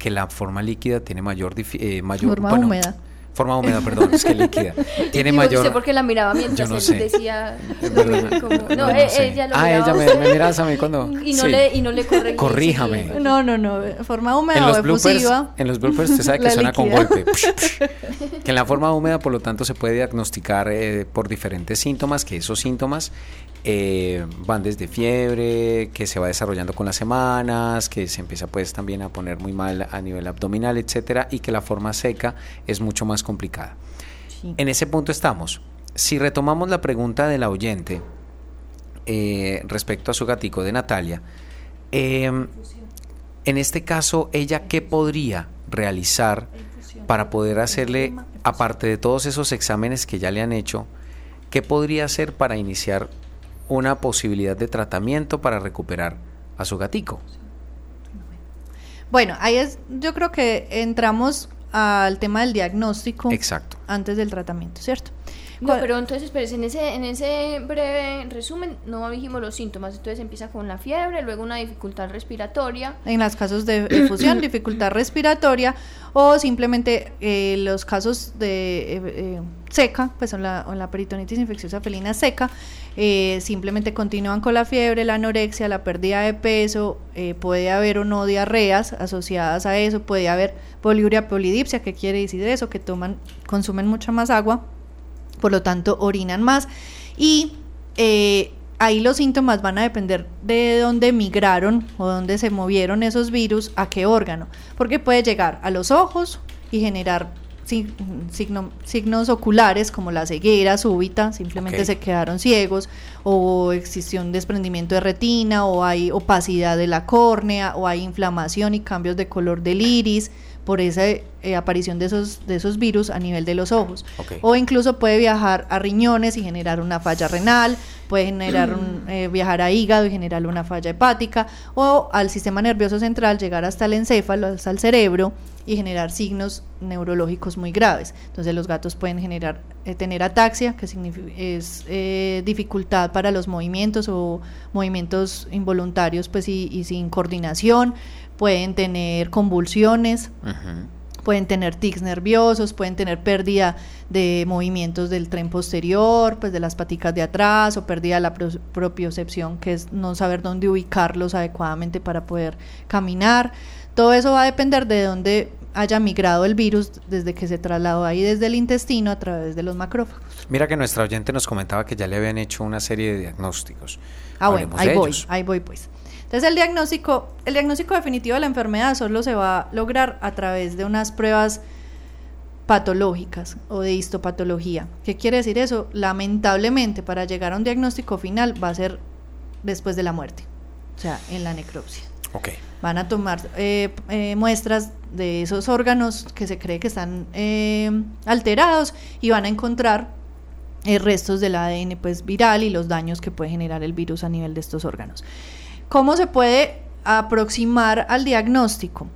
que la forma líquida tiene mayor... Eh, mayor forma húmeda forma húmeda, perdón, es que líquida. Tiene mayor. No sé por qué la miraba mientras yo no sé. decía. Como, no, no, ella lo Ah, ella me, me miras a mí cuando. Y no, le, y no le corregí. Corríjame. No, no, no. Forma húmeda en los o bloopers, En los bloopers usted sabe que suena con golpe. que en la forma húmeda, por lo tanto, se puede diagnosticar eh, por diferentes síntomas, que esos síntomas eh, van desde fiebre, que se va desarrollando con las semanas, que se empieza pues también a poner muy mal a nivel abdominal, etcétera, y que la forma seca es mucho más complicada. En ese punto estamos. Si retomamos la pregunta de la oyente eh, respecto a su gatico de Natalia, em, en este caso, ¿ella qué podría realizar para poder hacerle, aparte de todos esos exámenes que ya le han hecho, qué podría hacer para iniciar una posibilidad de tratamiento para recuperar a su gatico? Bueno, ahí es, yo creo que entramos al tema del diagnóstico. Exacto. Antes del tratamiento, ¿cierto? No, pero entonces, espérese, en ese, en ese breve resumen no dijimos los síntomas. Entonces empieza con la fiebre, luego una dificultad respiratoria. En los casos de efusión, dificultad respiratoria o simplemente eh, los casos de eh, eh, seca, pues en la, la, peritonitis infecciosa felina seca, simplemente continúan con la fiebre, la anorexia, la pérdida de peso, puede haber o no diarreas asociadas a eso, puede haber poliuria polidipsia, que quiere decir eso, que toman, consumen mucha más agua por lo tanto orinan más. Y eh, ahí los síntomas van a depender de dónde migraron o dónde se movieron esos virus, a qué órgano, porque puede llegar a los ojos y generar signos oculares como la ceguera súbita, simplemente se quedaron ciegos, o existió un desprendimiento de retina, o hay opacidad de la córnea, o hay inflamación y cambios de color del iris, por esa eh, aparición de esos, de esos virus a nivel de los ojos. O incluso puede viajar a riñones y generar una falla renal, puede generar un, eh, viajar a hígado y generar una falla hepática, o al sistema nervioso central llegar hasta el encéfalo, hasta el cerebro y generar signos neurológicos muy graves. Entonces los gatos pueden generar eh, tener ataxia, que es dificultad para los movimientos o movimientos involuntarios pues y, y sin coordinación, pueden tener convulsiones, pueden tener tics nerviosos, pueden tener pérdida de movimientos del tren posterior, pues de las paticas de atrás o pérdida de la propiocepción, que es no saber dónde ubicarlos adecuadamente para poder caminar. Todo eso va a depender de dónde haya migrado el virus desde que se trasladó ahí desde el intestino a través de los macrófagos. Mira que nuestra oyente nos comentaba que ya le habían hecho una serie de diagnósticos. Ah, bueno, ahí voy, ahí voy pues. Entonces el diagnóstico, el diagnóstico definitivo de la enfermedad solo se va a lograr a través de unas pruebas patológicas o de histopatología. ¿Qué quiere decir eso? Lamentablemente para llegar a un diagnóstico final va a ser después de la muerte, o sea, en la necropsia. Okay. Van a tomar eh, eh, muestras de esos órganos que se cree que están eh, alterados y van a encontrar restos del ADN pues, viral y los daños que puede generar el virus a nivel de estos órganos. ¿Cómo se puede aproximar al diagnóstico?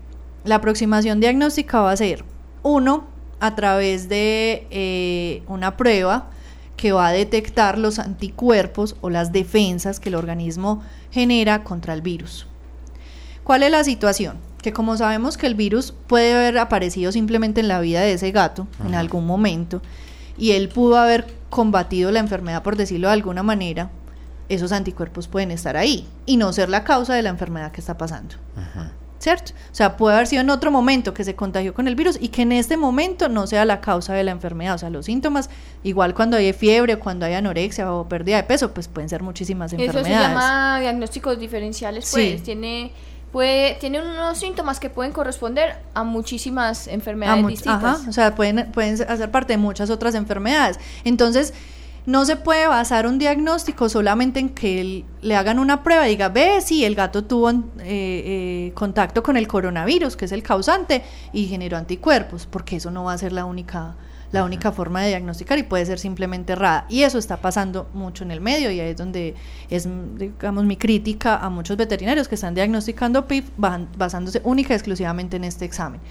La aproximación diagnóstica va a ser, uno, a través de eh, una prueba que va a detectar los anticuerpos o las defensas que el organismo genera contra el virus. ¿Cuál es la situación? Que como sabemos que el virus puede haber aparecido simplemente en la vida de ese gato en algún momento y él pudo haber combatido la enfermedad por decirlo de alguna manera, esos anticuerpos pueden estar ahí y no ser la causa de la enfermedad que está pasando. ¿Cierto? O sea, puede haber sido en otro momento que se contagió con el virus y que en este momento no sea la causa de la enfermedad. O sea, los síntomas, igual cuando hay fiebre, cuando hay anorexia o pérdida de peso, pues pueden ser muchísimas enfermedades. Eso se llama diagnósticos diferenciales, pues. Tiene puede, tiene unos síntomas que pueden corresponder a muchísimas enfermedades distintas. Ajá, o sea, pueden, pueden hacer parte de muchas otras enfermedades. Entonces, no se puede basar un diagnóstico solamente en que le hagan una prueba y diga, ve, si el gato tuvo eh, eh, contacto con el coronavirus, que es el causante, y generó anticuerpos, porque eso no va a ser la única, la única forma de diagnosticar y puede ser simplemente errada. Y eso está pasando mucho en el medio y ahí es donde es, digamos, mi crítica a muchos veterinarios que están diagnosticando PIF basándose única y exclusivamente en este examen.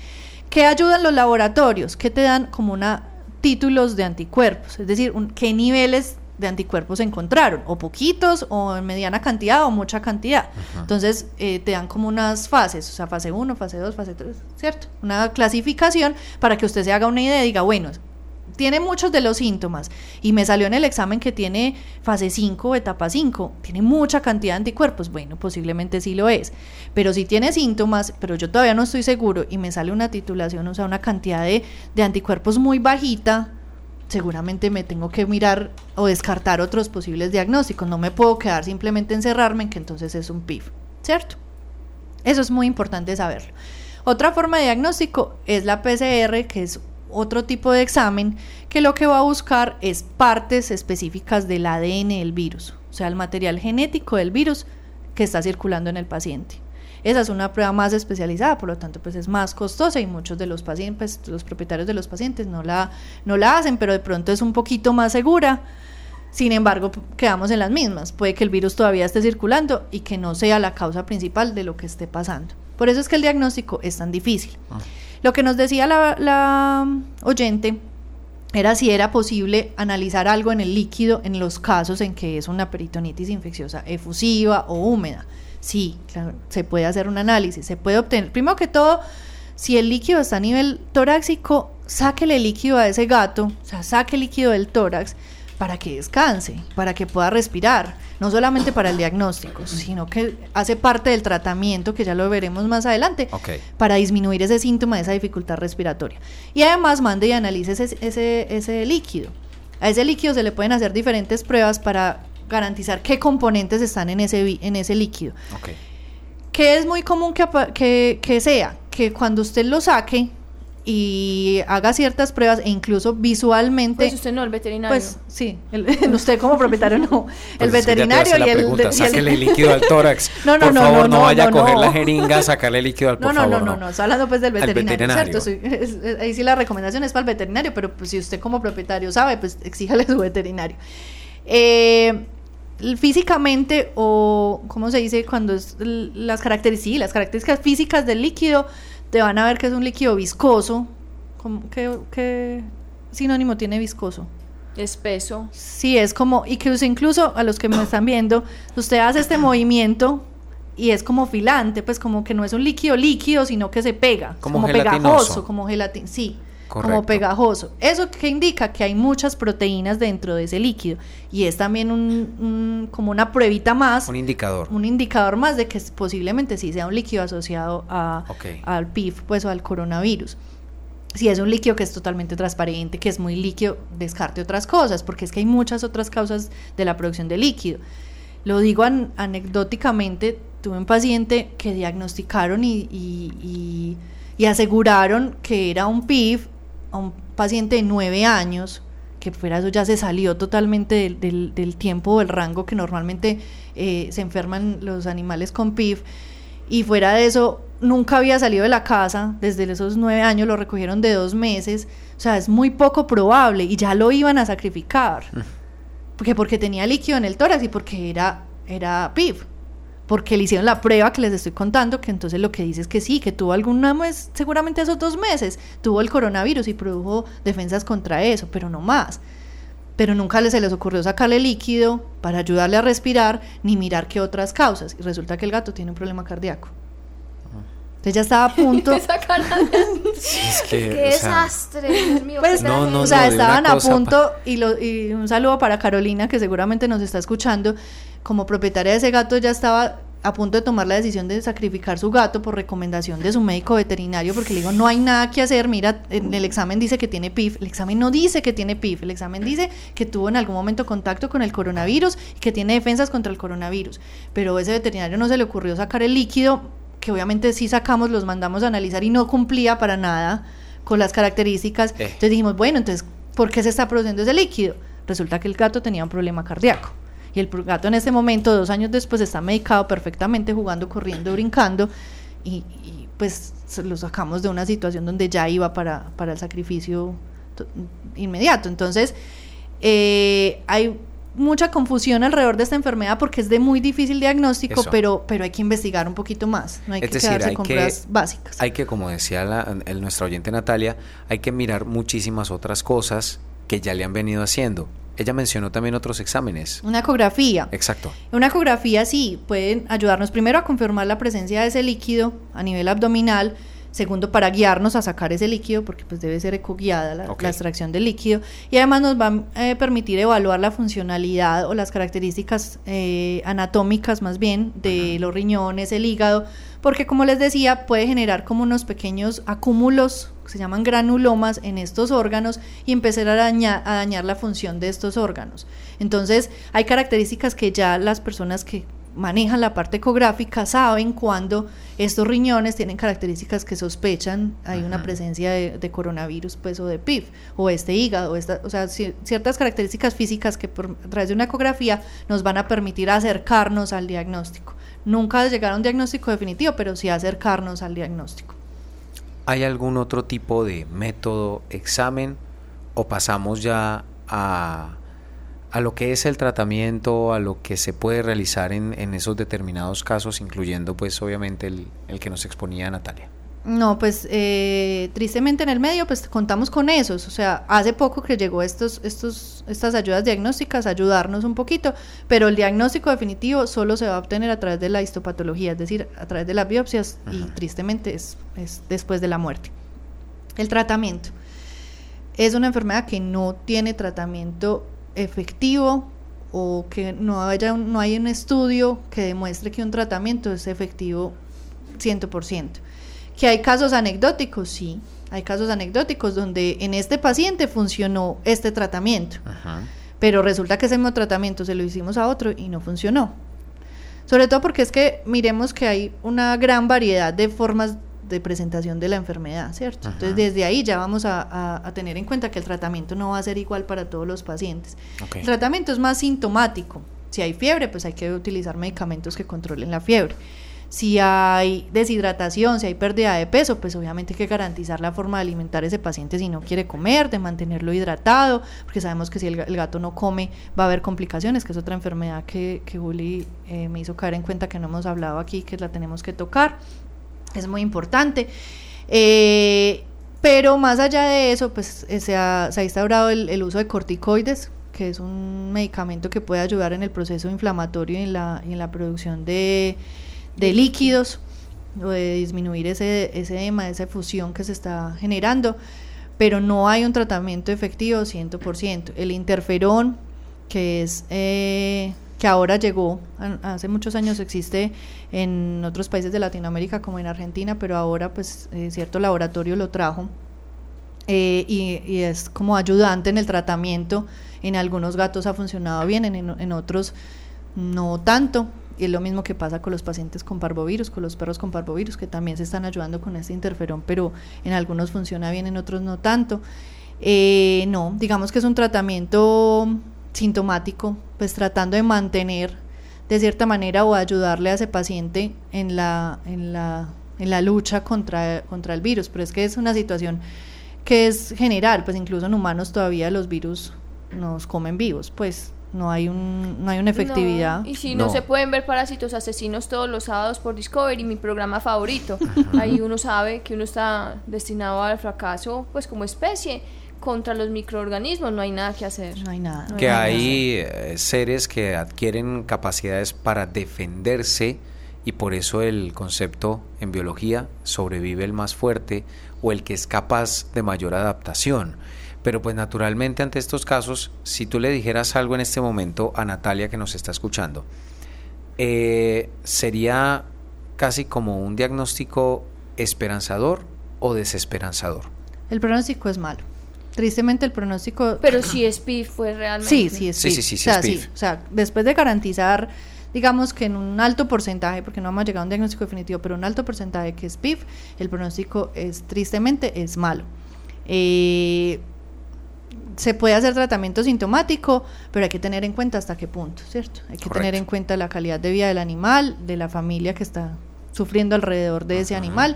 ¿Qué ayudan los laboratorios? ¿Qué te dan como una títulos de anticuerpos, es decir, qué niveles de anticuerpos se encontraron, o poquitos, o en mediana cantidad, o mucha cantidad. Entonces, eh, te dan como unas fases, o sea, fase 1, fase 2, fase 3, ¿cierto? Una clasificación para que usted se haga una idea y diga, bueno, tiene muchos de los síntomas y me salió en el examen que tiene fase 5 etapa 5, tiene mucha cantidad de anticuerpos, bueno, posiblemente sí lo es, pero si tiene síntomas, pero yo todavía no estoy seguro y me sale una titulación, o sea, una cantidad de, de anticuerpos muy bajita, seguramente me tengo que mirar o descartar otros posibles diagnósticos. No me puedo quedar simplemente encerrarme en que entonces es un PIF, ¿cierto? Eso es muy importante saberlo. Otra forma de diagnóstico es la PCR, que es otro tipo de examen que lo que va a buscar es partes específicas del ADN del virus, o sea, el material genético del virus que está circulando en el paciente. Esa es una prueba más especializada, por lo tanto, pues es más costosa y muchos de los pacientes, pues, los propietarios de los pacientes no la, no la hacen, pero de pronto es un poquito más segura. Sin embargo, quedamos en las mismas. Puede que el virus todavía esté circulando y que no sea la causa principal de lo que esté pasando. Por eso es que el diagnóstico es tan difícil. Ah. Lo que nos decía la, la oyente era si era posible analizar algo en el líquido en los casos en que es una peritonitis infecciosa efusiva o húmeda. Sí, claro, se puede hacer un análisis, se puede obtener. Primero que todo, si el líquido está a nivel torácico, sáquele el líquido a ese gato, o sea, saque líquido del tórax para que descanse, para que pueda respirar, no solamente para el diagnóstico, sino que hace parte del tratamiento, que ya lo veremos más adelante, para disminuir ese síntoma, esa dificultad respiratoria. Y además mande y analice ese, ese, ese líquido. A ese líquido se le pueden hacer diferentes pruebas para garantizar qué componentes están en ese, en ese líquido. Okay. Que es muy común que, que, que sea que cuando usted lo saque, y haga ciertas pruebas e incluso visualmente. Pues usted no, el veterinario. Pues sí, usted como propietario no. el pues veterinario y el. Pregunta, sáquele líquido al tórax. no, no, Por favor, no, vaya a coger la jeringa, sacarle líquido al por no, no, No, no, no, no, hablando pues del veterinario. ¿cierto? ahí sí la recomendación es para el veterinario, pero pues si usted como propietario sabe, pues exíjale a su veterinario. Eh, físicamente o cómo se dice cuando es las características, las características físicas del líquido te van a ver que es un líquido viscoso. ¿Qué, sinónimo tiene viscoso? Espeso. Sí, es como, y que incluso a los que me están viendo, usted hace este movimiento y es como filante, pues como que no es un líquido líquido, sino que se pega, como, pegajoso, como gelatina, sí como pegajoso. Eso que indica que hay muchas proteínas dentro de ese líquido y es también un, como una pruebita más. Un indicador. Un indicador más de que posiblemente sí sea un líquido asociado a, al PIF, pues o al coronavirus. Si es un líquido que es totalmente transparente, que es muy líquido, descarte otras cosas, porque es que hay muchas otras causas de la producción de líquido. Lo digo anecdóticamente, tuve un paciente que diagnosticaron y, y, y aseguraron que era un PIF a un paciente de nueve años, que fuera eso ya se salió totalmente del, del, tiempo o el rango que normalmente eh, se enferman los animales con PIF, y fuera de eso nunca había salido de la casa, desde esos nueve años lo recogieron de dos meses, o sea, es muy poco probable y ya lo iban a sacrificar, mm. porque, porque tenía líquido en el tórax y porque era, era PIF porque le hicieron la prueba que les estoy contando, que entonces lo que dice es que sí, que tuvo alguna mes, seguramente esos dos meses, tuvo el coronavirus y produjo defensas contra eso, pero no más. Pero nunca se les ocurrió sacarle líquido para ayudarle a respirar, ni mirar qué otras causas. Y resulta que el gato tiene un problema cardíaco. Entonces ya estaba a punto. qué desastre, Dios mío. Pues, o sea, estaban a punto, y, lo, y un saludo para Carolina, que seguramente nos está escuchando como propietaria de ese gato ya estaba a punto de tomar la decisión de sacrificar su gato por recomendación de su médico veterinario, porque le digo, no hay nada que hacer, mira, en el examen dice que tiene PIF, el examen no dice que tiene PIF, el examen dice que tuvo en algún momento contacto con el coronavirus y que tiene defensas contra el coronavirus, pero ese veterinario no se le ocurrió sacar el líquido, que obviamente sí sacamos, los mandamos a analizar y no cumplía para nada con las características, eh. entonces dijimos, bueno, entonces, ¿por qué se está produciendo ese líquido? Resulta que el gato tenía un problema cardíaco y el gato en ese momento, dos años después, está medicado perfectamente, jugando, corriendo, brincando y, pues lo sacamos de una situación donde ya iba para, para el sacrificio inmediato. Entonces, eh, hay mucha confusión alrededor de esta enfermedad porque es de muy difícil diagnóstico, pero, pero hay que investigar un poquito más. No hay que quedarse con pruebas básicas. Hay que, como decía la, el, nuestra oyente Natalia, hay que mirar muchísimas otras cosas que ya le han venido haciendo ella mencionó también otros exámenes. Una ecografía. Exacto. Una ecografía sí pueden ayudarnos primero a confirmar la presencia de ese líquido a nivel abdominal. Segundo para guiarnos a sacar ese líquido, porque pues debe ser ecoguiada la, la extracción del líquido, y además nos va a eh, permitir evaluar la funcionalidad o las características eh, anatómicas más bien de los riñones, el hígado, porque como les decía, puede generar como unos pequeños acúmulos, que se llaman granulomas, en estos órganos y empezar a dañar, a dañar la función de estos órganos. Entonces, hay características que ya las personas que manejan la parte ecográfica saben cuando estos riñones tienen características que sospechan hay una presencia de, coronavirus pues o de PIF o este hígado esta, o sea ciertas características físicas que por, a través de una ecografía nos van a permitir acercarnos al diagnóstico. Nunca llegar a un diagnóstico definitivo pero sí acercarnos al diagnóstico. ¿Hay algún otro tipo de método, examen o pasamos ya a a lo que es el tratamiento, a lo que se puede realizar en, en esos determinados casos, incluyendo pues obviamente el, el que nos exponía Natalia. No, pues eh, tristemente en el medio pues contamos con esos, o sea, hace poco que llegó estos, estos, estas ayudas diagnósticas a ayudarnos un poquito, pero el diagnóstico definitivo solo se va a obtener a través de la histopatología, es decir, a través de las biopsias y tristemente es, es después de la muerte. El tratamiento es una enfermedad que no tiene tratamiento efectivo o que no haya no hay un estudio que demuestre que un tratamiento es efectivo 100%. Que hay casos anecdóticos, sí, hay casos anecdóticos donde en este paciente funcionó este tratamiento, pero resulta que ese mismo tratamiento se lo hicimos a otro y no funcionó. Sobre todo porque es que miremos que hay una gran variedad de formas de presentación de la enfermedad, ¿cierto? Entonces desde ahí ya vamos a, tener en cuenta que el tratamiento no va a ser igual para todos los pacientes. El tratamiento es más sintomático. Si hay fiebre, pues hay que utilizar medicamentos que controlen la fiebre. Si hay deshidratación, si hay pérdida de peso, pues obviamente hay que garantizar la forma de alimentar a ese paciente si no quiere comer, de mantenerlo hidratado, porque sabemos que si el, gato no come va a haber complicaciones, que es otra enfermedad que, que Juli eh, me hizo caer en cuenta que no hemos hablado aquí, que la tenemos que tocar es muy importante. Eh, pero más allá de eso, pues eh, se ha, se ha instaurado el, uso de corticoides, que es un medicamento que puede ayudar en el proceso inflamatorio y en la, en la producción de, de líquidos o de disminuir ese, ese edema, esa fusión que se está generando, pero no hay un tratamiento efectivo 100%. El interferón, que es eh, que ahora llegó, hace muchos años existe en otros países de Latinoamérica como en Argentina, pero ahora pues eh, cierto laboratorio lo trajo eh, y, es como ayudante en el tratamiento. En algunos gatos ha funcionado bien, en, otros no tanto. Y es lo mismo que pasa con los pacientes con parvovirus, con los perros con parvovirus, que también se están ayudando con este interferón, pero en algunos funciona bien, en otros no tanto. Eh, no, digamos que es un tratamiento sintomático, pues tratando de mantener de cierta manera o ayudarle a ese paciente en la, en la, en la lucha contra, contra el virus. Pero es que es una situación que es general, pues incluso en humanos todavía los virus nos comen vivos, pues no hay un no hay una efectividad. y si no. se pueden ver parásitos asesinos todos los sábados por Discovery, mi programa favorito. Ahí uno sabe que uno está destinado al fracaso pues como especie contra los microorganismos no hay nada que hacer. No hay nada. que hay eh, seres que adquieren capacidades para defenderse y por eso el concepto en biología sobrevive el más fuerte o el que es capaz de mayor adaptación. Pero pues naturalmente ante estos casos, si tú le dijeras algo en este momento a Natalia que nos está escuchando, eh, sería casi como un diagnóstico esperanzador o desesperanzador. El pronóstico es malo. Tristemente el pronóstico... Pero si es PIF fue realmente... Sí, sí es PIF. Sí, sí, sí, o, sea, sí o sea, después de garantizar, digamos que en un alto porcentaje, porque no hemos llegado a un diagnóstico definitivo, pero un alto porcentaje que es PIF, el pronóstico es tristemente es malo. Eh, se puede hacer tratamiento sintomático, pero hay que tener en cuenta hasta qué punto, ¿cierto? Hay que tener en cuenta la calidad de vida del animal, de la familia que está sufriendo alrededor de ese animal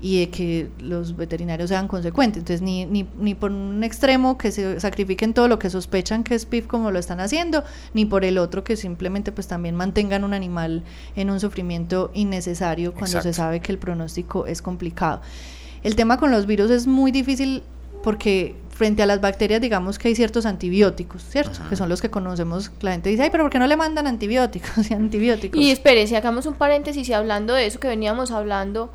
y de que los veterinarios sean consecuentes. Entonces, ni, ni, ni por un extremo que se sacrifiquen todo lo que sospechan que es PIF como lo están haciendo, ni por el otro que simplemente pues también mantengan un animal en un sufrimiento innecesario cuando se sabe que el pronóstico es complicado. El tema con los virus es muy difícil porque frente a las bacterias digamos que hay ciertos antibióticos, ¿cierto? Que son los que conocemos, la gente dice, ay, pero ¿por qué no le mandan antibióticos y antibióticos? Y espere, si hagamos un paréntesis y hablando de eso que veníamos hablando,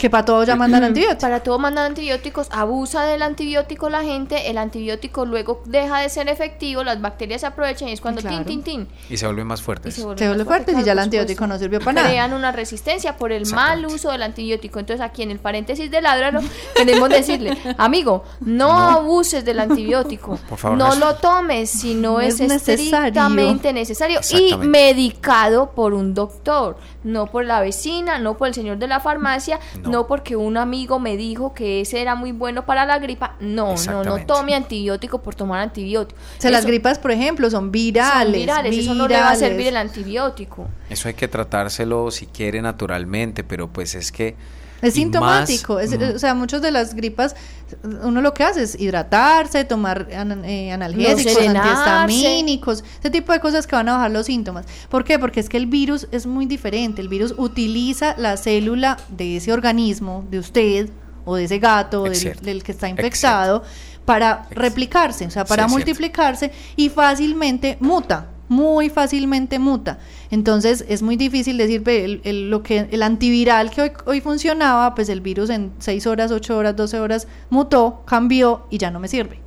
Que para todo ya mandan antibióticos. Para todo mandan antibióticos, abusa del antibiótico la gente, el antibiótico luego deja de ser efectivo, las bacterias se aprovechan y es cuando Claro. tin, tin, tin. Y se vuelven más y fuertes. se vuelven Se fuertes, ya el antibiótico no sirvió para nada. Crean una resistencia por el mal uso del antibiótico. Entonces aquí en el paréntesis de Ládralo queremos decirle, amigo, no, No. abuses del antibiótico. Por favor, no lo tomes si no es, es necesario. estrictamente necesario. Y medicado por un doctor, no por la vecina, no por el señor de la farmacia, No. no, porque un amigo me dijo que ese era muy bueno para la gripa. No, no, no tome antibiótico por tomar antibiótico. O sea, las gripas, por ejemplo, son virales. son virales, eso no le va a servir el antibiótico. Eso hay que tratárselo si quiere naturalmente, pero pues es que... Es sintomático, más- es- o sea, muchas de las gripas, uno lo que hace es hidratarse, tomar an- eh, analgésicos, antihistamínicos, ese tipo de cosas que van a bajar los síntomas. ¿Por qué? Porque es que el virus es muy diferente, el virus utiliza la célula de ese organismo, de usted o de ese gato, o del, del que está infectado, para replicarse, o sea, para Sí, es cierto. multiplicarse y fácilmente muta, muy fácilmente muta. Entonces es muy difícil decir el, el- lo que el antiviral que hoy, funcionaba, pues el virus en 6 horas, 8 horas, 12 horas mutó, cambió y ya no me sirve.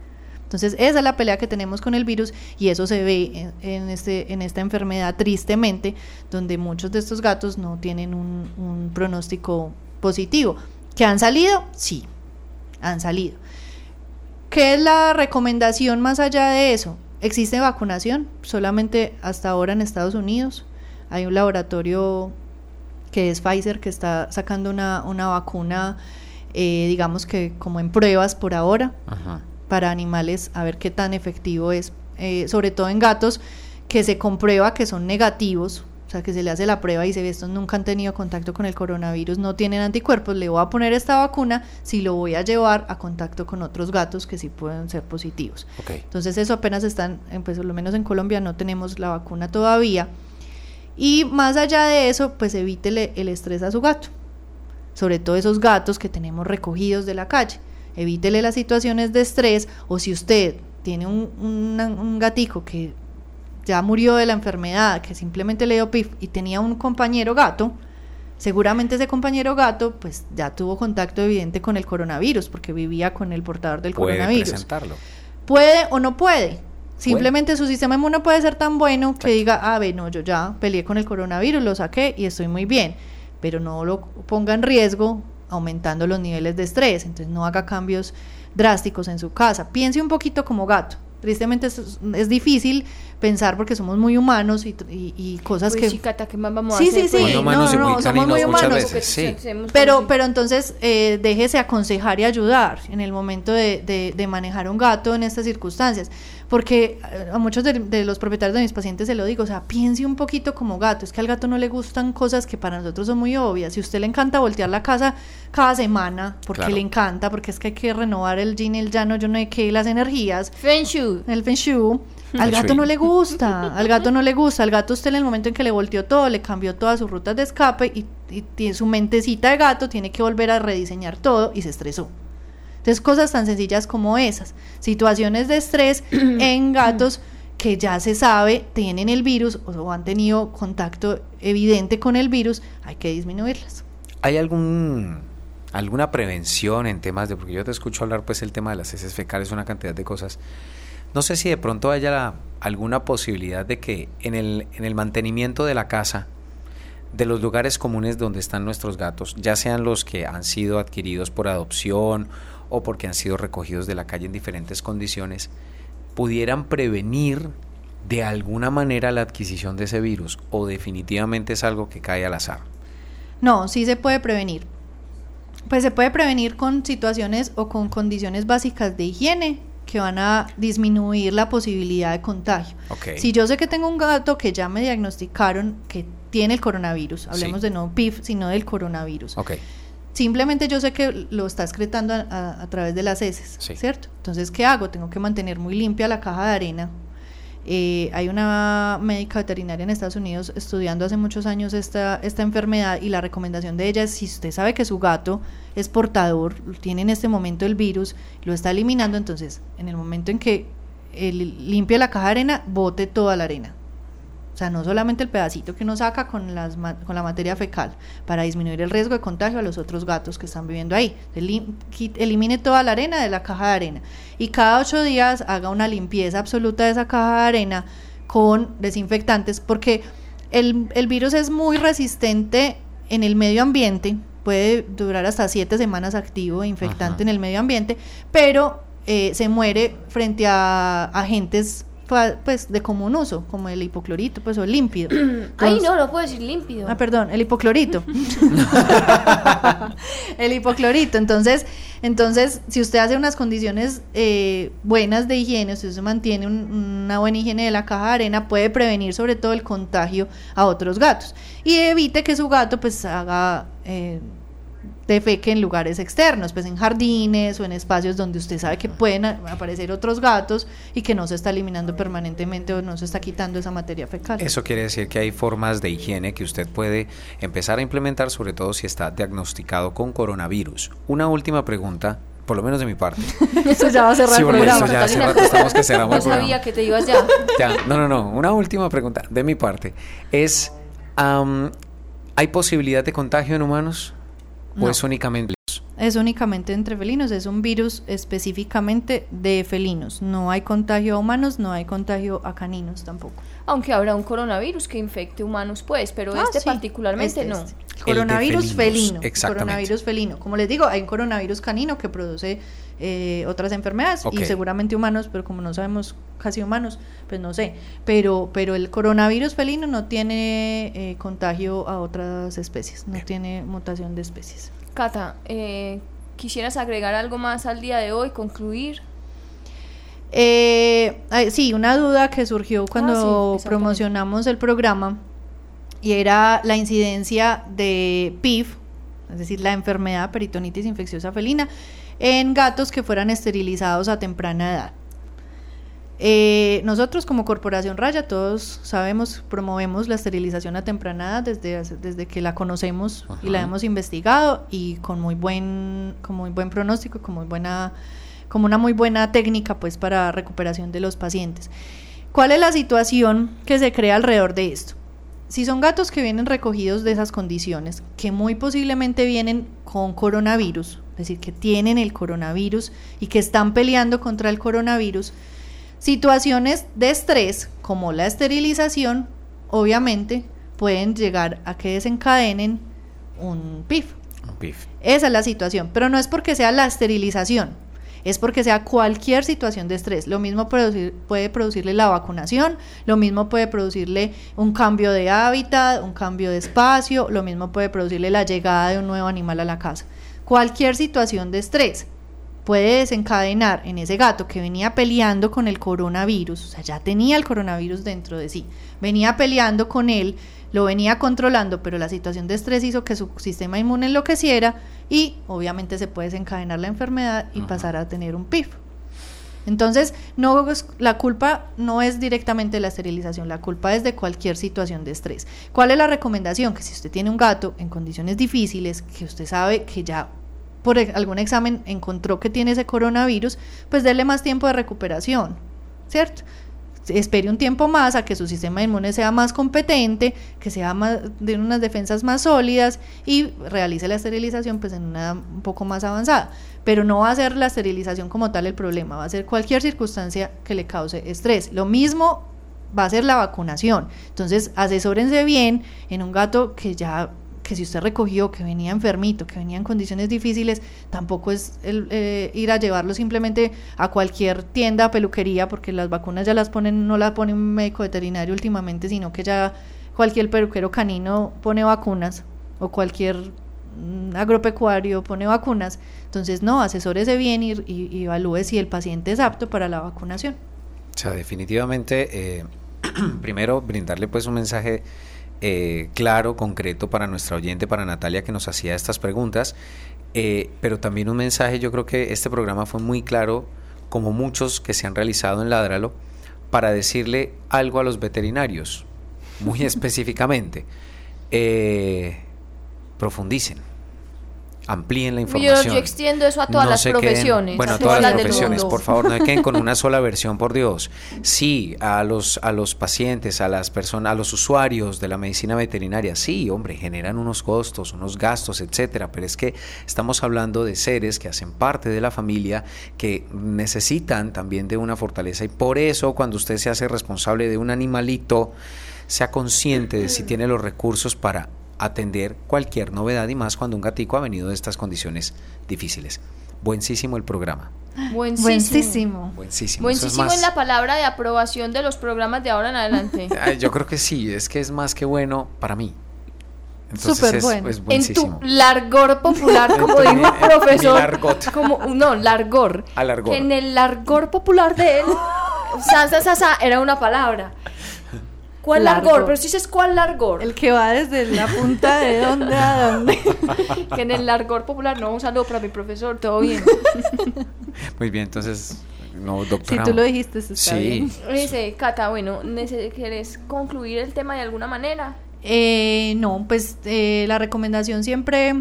Entonces esa es la pelea que tenemos con el virus y eso se ve en, en este, en esta enfermedad tristemente, donde muchos de estos gatos no tienen un, un pronóstico positivo. ¿Que han salido? Sí, han salido. ¿Qué es la recomendación más allá de eso? Existe vacunación, solamente hasta ahora en Estados Unidos. Hay un laboratorio que es Pfizer que está sacando una, una vacuna, eh, digamos que como en pruebas por ahora, Ajá. para animales, a ver qué tan efectivo es, eh, sobre todo en gatos que se comprueba que son negativos, sea, que se le hace la prueba y se ve estos nunca han tenido contacto con el coronavirus, no tienen anticuerpos, le voy a poner esta vacuna si lo voy a llevar a contacto con otros gatos que sí pueden ser positivos. Entonces eso apenas están, pues por lo menos en Colombia no tenemos la vacuna todavía. Y más allá de eso, pues evítele el estrés a su gato. Sobre todo esos gatos que tenemos recogidos de la calle. Evítele las situaciones de estrés o si usted tiene un, una- un gatico que ya murió de la enfermedad, que simplemente le dio pif y tenía un compañero gato, seguramente ese compañero gato pues ya tuvo contacto evidente con el coronavirus porque vivía con el portador del Puede coronavirus. presentarlo. Puede o no puede. Simplemente su sistema inmune puede ser tan bueno que diga, ah, ve, no, yo ya peleé con el coronavirus, lo saqué y estoy muy bien. Pero no lo ponga en riesgo aumentando los niveles de estrés. Entonces no haga cambios drásticos en su casa. Piense un poquito como gato. Tristemente es, es difícil pensar porque somos muy humanos y, y- y cosas Pues que... sí, Cata, ¿qué más vamos Sí, a hacer? sí, sí? Muy humanos no, y muy no, somos muy muchas humanos. veces, sí. Pero, pero entonces eh, déjese aconsejar y ayudar en el momento de, de- de manejar un gato en estas circunstancias. Porque eh, a muchos de, de los propietarios de mis pacientes se lo digo, o sea, piense un poquito como gato. Es que al gato no le gustan cosas que para nosotros son muy obvias. Si a usted le encanta voltear la casa cada semana, porque Claro. le encanta, porque es que hay que renovar el yin, el llano, yo no sé qué, las energías, Feng Shui. el feng shui, al gato no le gusta, al gato no le gusta, al gato usted en el momento en que le volteó todo, le cambió todas sus rutas de escape y, y tiene su mentecita de gato tiene que volver a rediseñar todo y se estresó. Entonces cosas tan sencillas como esas, situaciones de estrés en gatos que ya se sabe tienen el virus o han tenido contacto evidente con el virus, hay que disminuirlas. ¿Hay algún alguna prevención en temas de porque yo te escucho hablar pues el tema de las heces fecales, una cantidad de cosas. No sé si de pronto haya la- alguna posibilidad de que en el en el mantenimiento de la casa de los lugares comunes donde están nuestros gatos, ya sean los que han sido adquiridos por adopción o porque han sido recogidos de la calle en diferentes condiciones, pudieran prevenir de alguna manera la adquisición de ese virus o definitivamente es algo que cae al azar. No, sí se puede prevenir. Pues se puede prevenir con situaciones o con condiciones básicas de higiene que van a disminuir la posibilidad de contagio. Ok. Si yo sé que tengo un gato que ya me diagnosticaron que tiene el coronavirus, hablemos Sí. de no PIF, sino del coronavirus. Ok. Simplemente yo sé que lo está excretando a, a- a través de las heces, Sí. ¿cierto? Entonces, ¿qué hago? Tengo que mantener muy limpia la caja de arena. Eh, hay una médica veterinaria en Estados Unidos estudiando hace muchos años esta, esta enfermedad y la recomendación de ella es si usted sabe que su gato es portador, tiene en este momento el virus, lo está eliminando, entonces en el momento en que él limpie la caja de arena, bote toda la arena. O sea, no solamente el pedacito que uno saca con, las, con la materia fecal para disminuir el riesgo de contagio a los otros gatos que están viviendo ahí. Elimine toda la arena de la caja de arena y cada ocho días haga una limpieza absoluta de esa caja de arena con desinfectantes porque el, el virus es muy resistente en el medio ambiente, puede durar hasta siete semanas activo e infectante en el medio ambiente, pero eh, se muere frente a agentes pues de común uso, como el hipoclorito, pues o el límpido. Ay, no, no puedo decir límpido. Ah, perdón, el hipoclorito. el hipoclorito. Entonces, entonces, si usted hace unas condiciones eh, buenas de higiene, usted se mantiene una buena higiene de la caja de arena, puede prevenir sobre todo el contagio a otros gatos y evite que su gato pues haga eh, defeque en lugares externos, pues en jardines o en espacios donde usted sabe que pueden aparecer otros gatos y que no se está eliminando permanentemente o no se está quitando esa materia fecal. Eso quiere decir que hay formas de higiene que usted puede empezar a implementar, sobre todo si está diagnosticado con coronavirus. Una última pregunta por lo menos de mi parte. Eso ya va a cerrar el programa. ya estamos que cerramos no sabía que te ibas ya. ya. No, no, no. Una última pregunta de mi parte. Es, ¿hay posibilidad de contagio en humanos? ¿O es únicamente es únicamente entre felinos, es un virus específicamente de felinos. No hay contagio a humanos, no hay contagio a caninos tampoco. Aunque habrá un coronavirus que infecte humanos, pues, pero ah, este particularmente este, no. Este. Coronavirus felino. Coronavirus felino. Como les digo, hay un coronavirus canino que produce eh, otras enfermedades y seguramente humanos, pero como no sabemos casi humanos, pues no sé. Pero, pero el coronavirus felino no tiene eh, contagio a otras especies, no tiene mutación de especies. Cata, eh, ¿quisieras agregar algo más al día de hoy, concluir? sí, una duda que surgió cuando ah, promocionamos el programa y era la incidencia de PIF, es decir, la enfermedad peritonitis infecciosa felina, en gatos que fueran esterilizados a temprana edad. Eh, nosotros como Corporación Raya, todos sabemos, promovemos la esterilización a temprana edad desde, desde que la conocemos y la hemos investigado y con muy buen, con muy buen pronóstico, con muy buena, como una muy buena técnica pues para recuperación de los pacientes. ¿Cuál es la situación que se crea alrededor de esto? Si son gatos que vienen recogidos de esas condiciones, que muy posiblemente vienen con coronavirus, es decir, que tienen el coronavirus y que están peleando contra el coronavirus, situaciones de estrés como la esterilización, obviamente pueden llegar a que desencadenen un PIF. Un PIF. Esa es la situación, pero no es porque sea la esterilización, es porque sea cualquier situación de estrés. Lo mismo puede producirle la vacunación, lo mismo puede producirle un cambio de hábitat, un cambio de espacio, lo mismo puede producirle la llegada de un nuevo animal a la casa. Cualquier situación de estrés puede desencadenar en ese gato que venía peleando con el coronavirus, o sea, ya tenía el coronavirus dentro de sí, venía peleando con él, lo venía controlando, pero la situación de estrés hizo que su sistema inmune enloqueciera y obviamente se puede desencadenar la enfermedad y pasar a tener un PIF. Entonces, no, la culpa no es directamente de la esterilización, la culpa es de cualquier situación de estrés. ¿Cuál es la recomendación? Que si usted tiene un gato en condiciones difíciles, que usted sabe que ya por algún examen encontró que tiene ese coronavirus, pues déle más tiempo de recuperación, ¿cierto? espere un tiempo más a que su sistema inmune sea más competente, que sea más, de unas defensas más sólidas y realice la esterilización pues en una un poco más avanzada. Pero no va a ser la esterilización como tal el problema, va a ser cualquier circunstancia que le cause estrés. Lo mismo va a ser la vacunación. Entonces, asesórense bien en un gato que ya que si usted recogió, que venía enfermito, que venía en condiciones difíciles, tampoco es el, eh, ir a llevarlo simplemente a cualquier tienda, peluquería, porque las vacunas ya las ponen, no las pone un médico veterinario últimamente, sino que ya cualquier peluquero canino pone vacunas, o cualquier mm, agropecuario pone vacunas. Entonces, no, asesórese bien y, y, evalúe si el paciente es apto para la vacunación. O sea, definitivamente, eh, primero brindarle pues un mensaje eh, claro, concreto para nuestra oyente, para Natalia, que nos hacía estas preguntas, eh, pero también un mensaje, yo creo que este programa fue muy claro, como muchos que se han realizado en Ládralo, para decirle algo a los veterinarios, muy específicamente. Eh, profundicen. Amplíen la Yo, información. yo extiendo eso a todas No las queden- profesiones. bueno, a todas las del profesiones, por favor, no se queden con una sola versión, por Dios. Sí, a los, a los pacientes, a las personas, a los usuarios de la medicina veterinaria, sí, hombre, generan unos costos, unos gastos, etcétera, pero es que estamos hablando de seres que hacen parte de la familia, que necesitan también de una fortaleza y por eso cuando usted se hace responsable de un animalito, sea consciente de si tiene los recursos para atender cualquier novedad y más cuando un gatico ha venido de estas condiciones difíciles. Buenísimo el programa. Buenísimo. Buenísimo. Buenísimo. Es Buenísimo más- es la palabra de aprobación de los programas de ahora en adelante. Yo creo que sí, es que es más que bueno para mí. Entonces Súper es, bueno. es en buenísimo. tu largor popular, como En dijo en mi profesor. largot. Como, no, largor. Alargor. Que en el largor popular de él, sa, sa, sa, sa, era una palabra. ¿Cuál largor? Largor. Pero si dices cuál largor. El que va desde la punta de dónde a dónde. Que en el largor popular, no, un saludo para mi profesor, todo bien. Muy bien, entonces, no, Si doctora. tú lo dijiste, está Sí. bien. Dice, Cata, bueno, ¿quieres concluir el tema de alguna manera? Eh, no, pues eh, la recomendación siempre,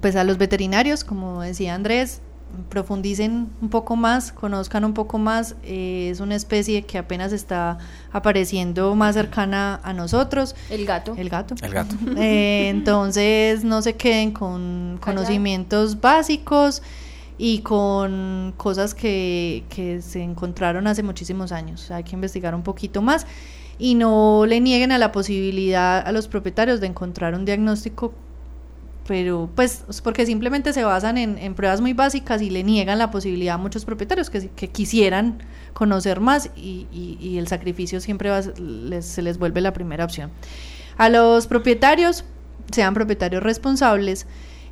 pues a los veterinarios, como decía Andrés, profundicen un poco más, conozcan un poco más. eh, es una especie que apenas está apareciendo más cercana a nosotros, El gato. el gato. El gato. Eh, entonces no se queden con conocimientos básicos y con cosas que, que se encontraron hace muchísimos años. Hay que investigar un poquito más y no le nieguen a la posibilidad a los propietarios de encontrar un diagnóstico pero pues porque simplemente se basan en, en pruebas muy básicas y le niegan la posibilidad a muchos propietarios que, que quisieran conocer más y, y- y el sacrificio siempre va les- se les vuelve la primera opción. A los propietarios, sean propietarios responsables,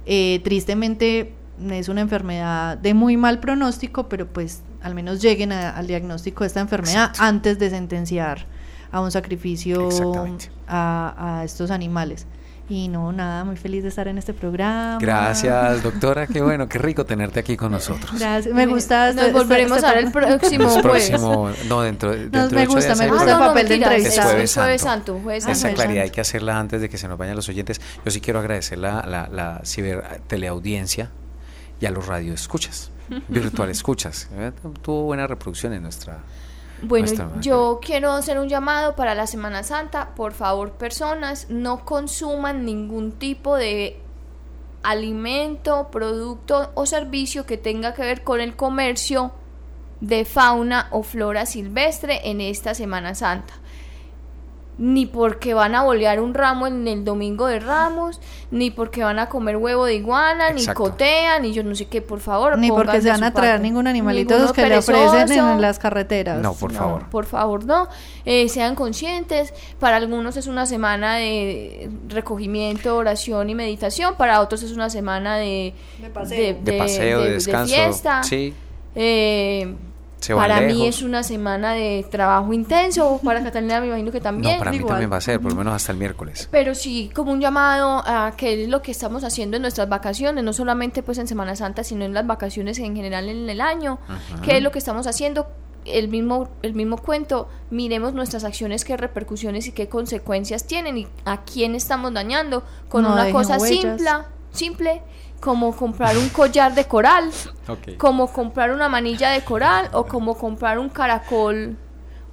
eh, tristemente es una enfermedad de muy mal pronóstico, pero pues al menos lleguen a- al diagnóstico de esta enfermedad Exacto. antes de sentenciar a un sacrificio a estos animales. Y no, nada, muy feliz de estar en este programa. Gracias, doctora. Qué bueno, qué rico tenerte aquí con nosotros. Gracias, me gusta. Nos este- volveremos este- a ver el próximo El jueves. próximo, no, dentro, dentro me de ocho gusta, días me gusta Ah, el programa. papel de mentiras, entrevistado. es Es Jueves Jueves Santo. Santo. Jueves Ah, Esa Santo. claridad hay que hacerla antes de que se nos vayan los oyentes. Yo sí quiero agradecer la, la, la ciberteleaudiencia y a los radioescuchas, virtual escuchas. Eh, Tuvo buena reproducción en nuestra... Bueno, yo quiero hacer un llamado para la Semana Santa. Por favor, personas, no consuman ningún tipo de alimento, producto o servicio que tenga que ver con el comercio de fauna o flora silvestre en esta Semana Santa. Ni porque van a bolear un ramo en el domingo de Ramos, ni porque van a comer huevo de iguana, Exacto. ni cotea, ni yo no sé qué, por favor. Ni porque se van a traer parte. ningún animalito Ninguno los que le ofrecen en las carreteras. No, por No, favor. por favor, no. Eh, sean conscientes. Para algunos es una semana de recogimiento, oración y meditación. Para otros es una semana de, De paseo. De paseo, de, de descanso. fiesta. Sí, Eh, se para mí lejos. es una semana de trabajo intenso. Para Catalina me imagino que también. No, para mí igual. también va a ser, por lo menos hasta el miércoles. Pero sí, como un llamado a que es lo que estamos haciendo en nuestras vacaciones, no solamente pues en Semana Santa, sino en las vacaciones en general en el año. Ajá. ¿Qué es lo que estamos haciendo? El mismo, el mismo cuento, miremos nuestras acciones, qué repercusiones y qué consecuencias tienen y a quién estamos dañando con No una cosa huellas. simple, simple, como comprar un collar de coral, como comprar una manilla de coral o como comprar un caracol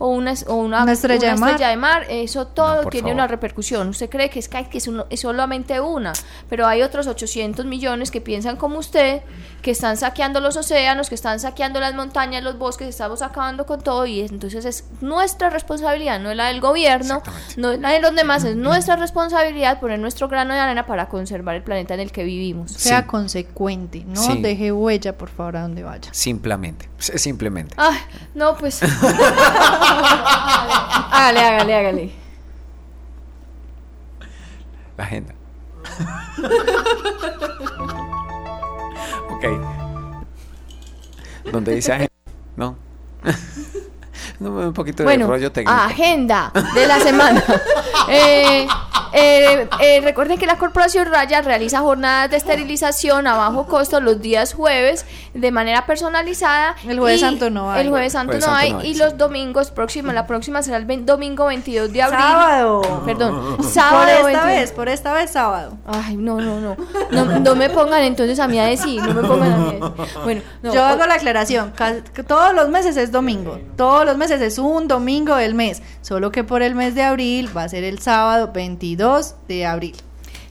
o una, o una, Una estrella de mar. estrella de mar. Eso todo No, tiene favor. una repercusión. Usted cree que es, que que es, uno- es solamente una, pero hay otros 800 millones que piensan como usted, que están saqueando los océanos, que están saqueando las montañas, los bosques, estamos acabando con todo y es- entonces es nuestra responsabilidad, no es la del gobierno, no es la de los demás, es nuestra responsabilidad poner nuestro grano de arena para conservar el planeta en el que vivimos. Sea Sí. consecuente, no Sí. deje huella, por favor, a donde vaya. Simplemente, simplemente. Ay, no, pues. hágale, hágale, hágale. La agenda. ok. ¿Dónde dice agenda? No. un poquito de rollo técnico. agenda de la semana. eh, eh, eh, recuerden que la Corporación Raya realiza jornadas de esterilización a bajo costo los días jueves de manera personalizada. El jueves santo no hay. El jueves santo Jueves no santo hay. no hay, y sí. los domingos próximos, la próxima será el domingo 22 de abril. Sábado. Perdón, Por sábado. esta 22. vez, por esta vez sábado. Ay, no, no, no, no. No me pongan entonces a mí a decir, no me pongan a mí a decir. Bueno, no, Yo hago la aclaración, todos los meses es domingo, todos los meses es un domingo del mes, solo que por el mes de abril va a ser el sábado 22 de abril.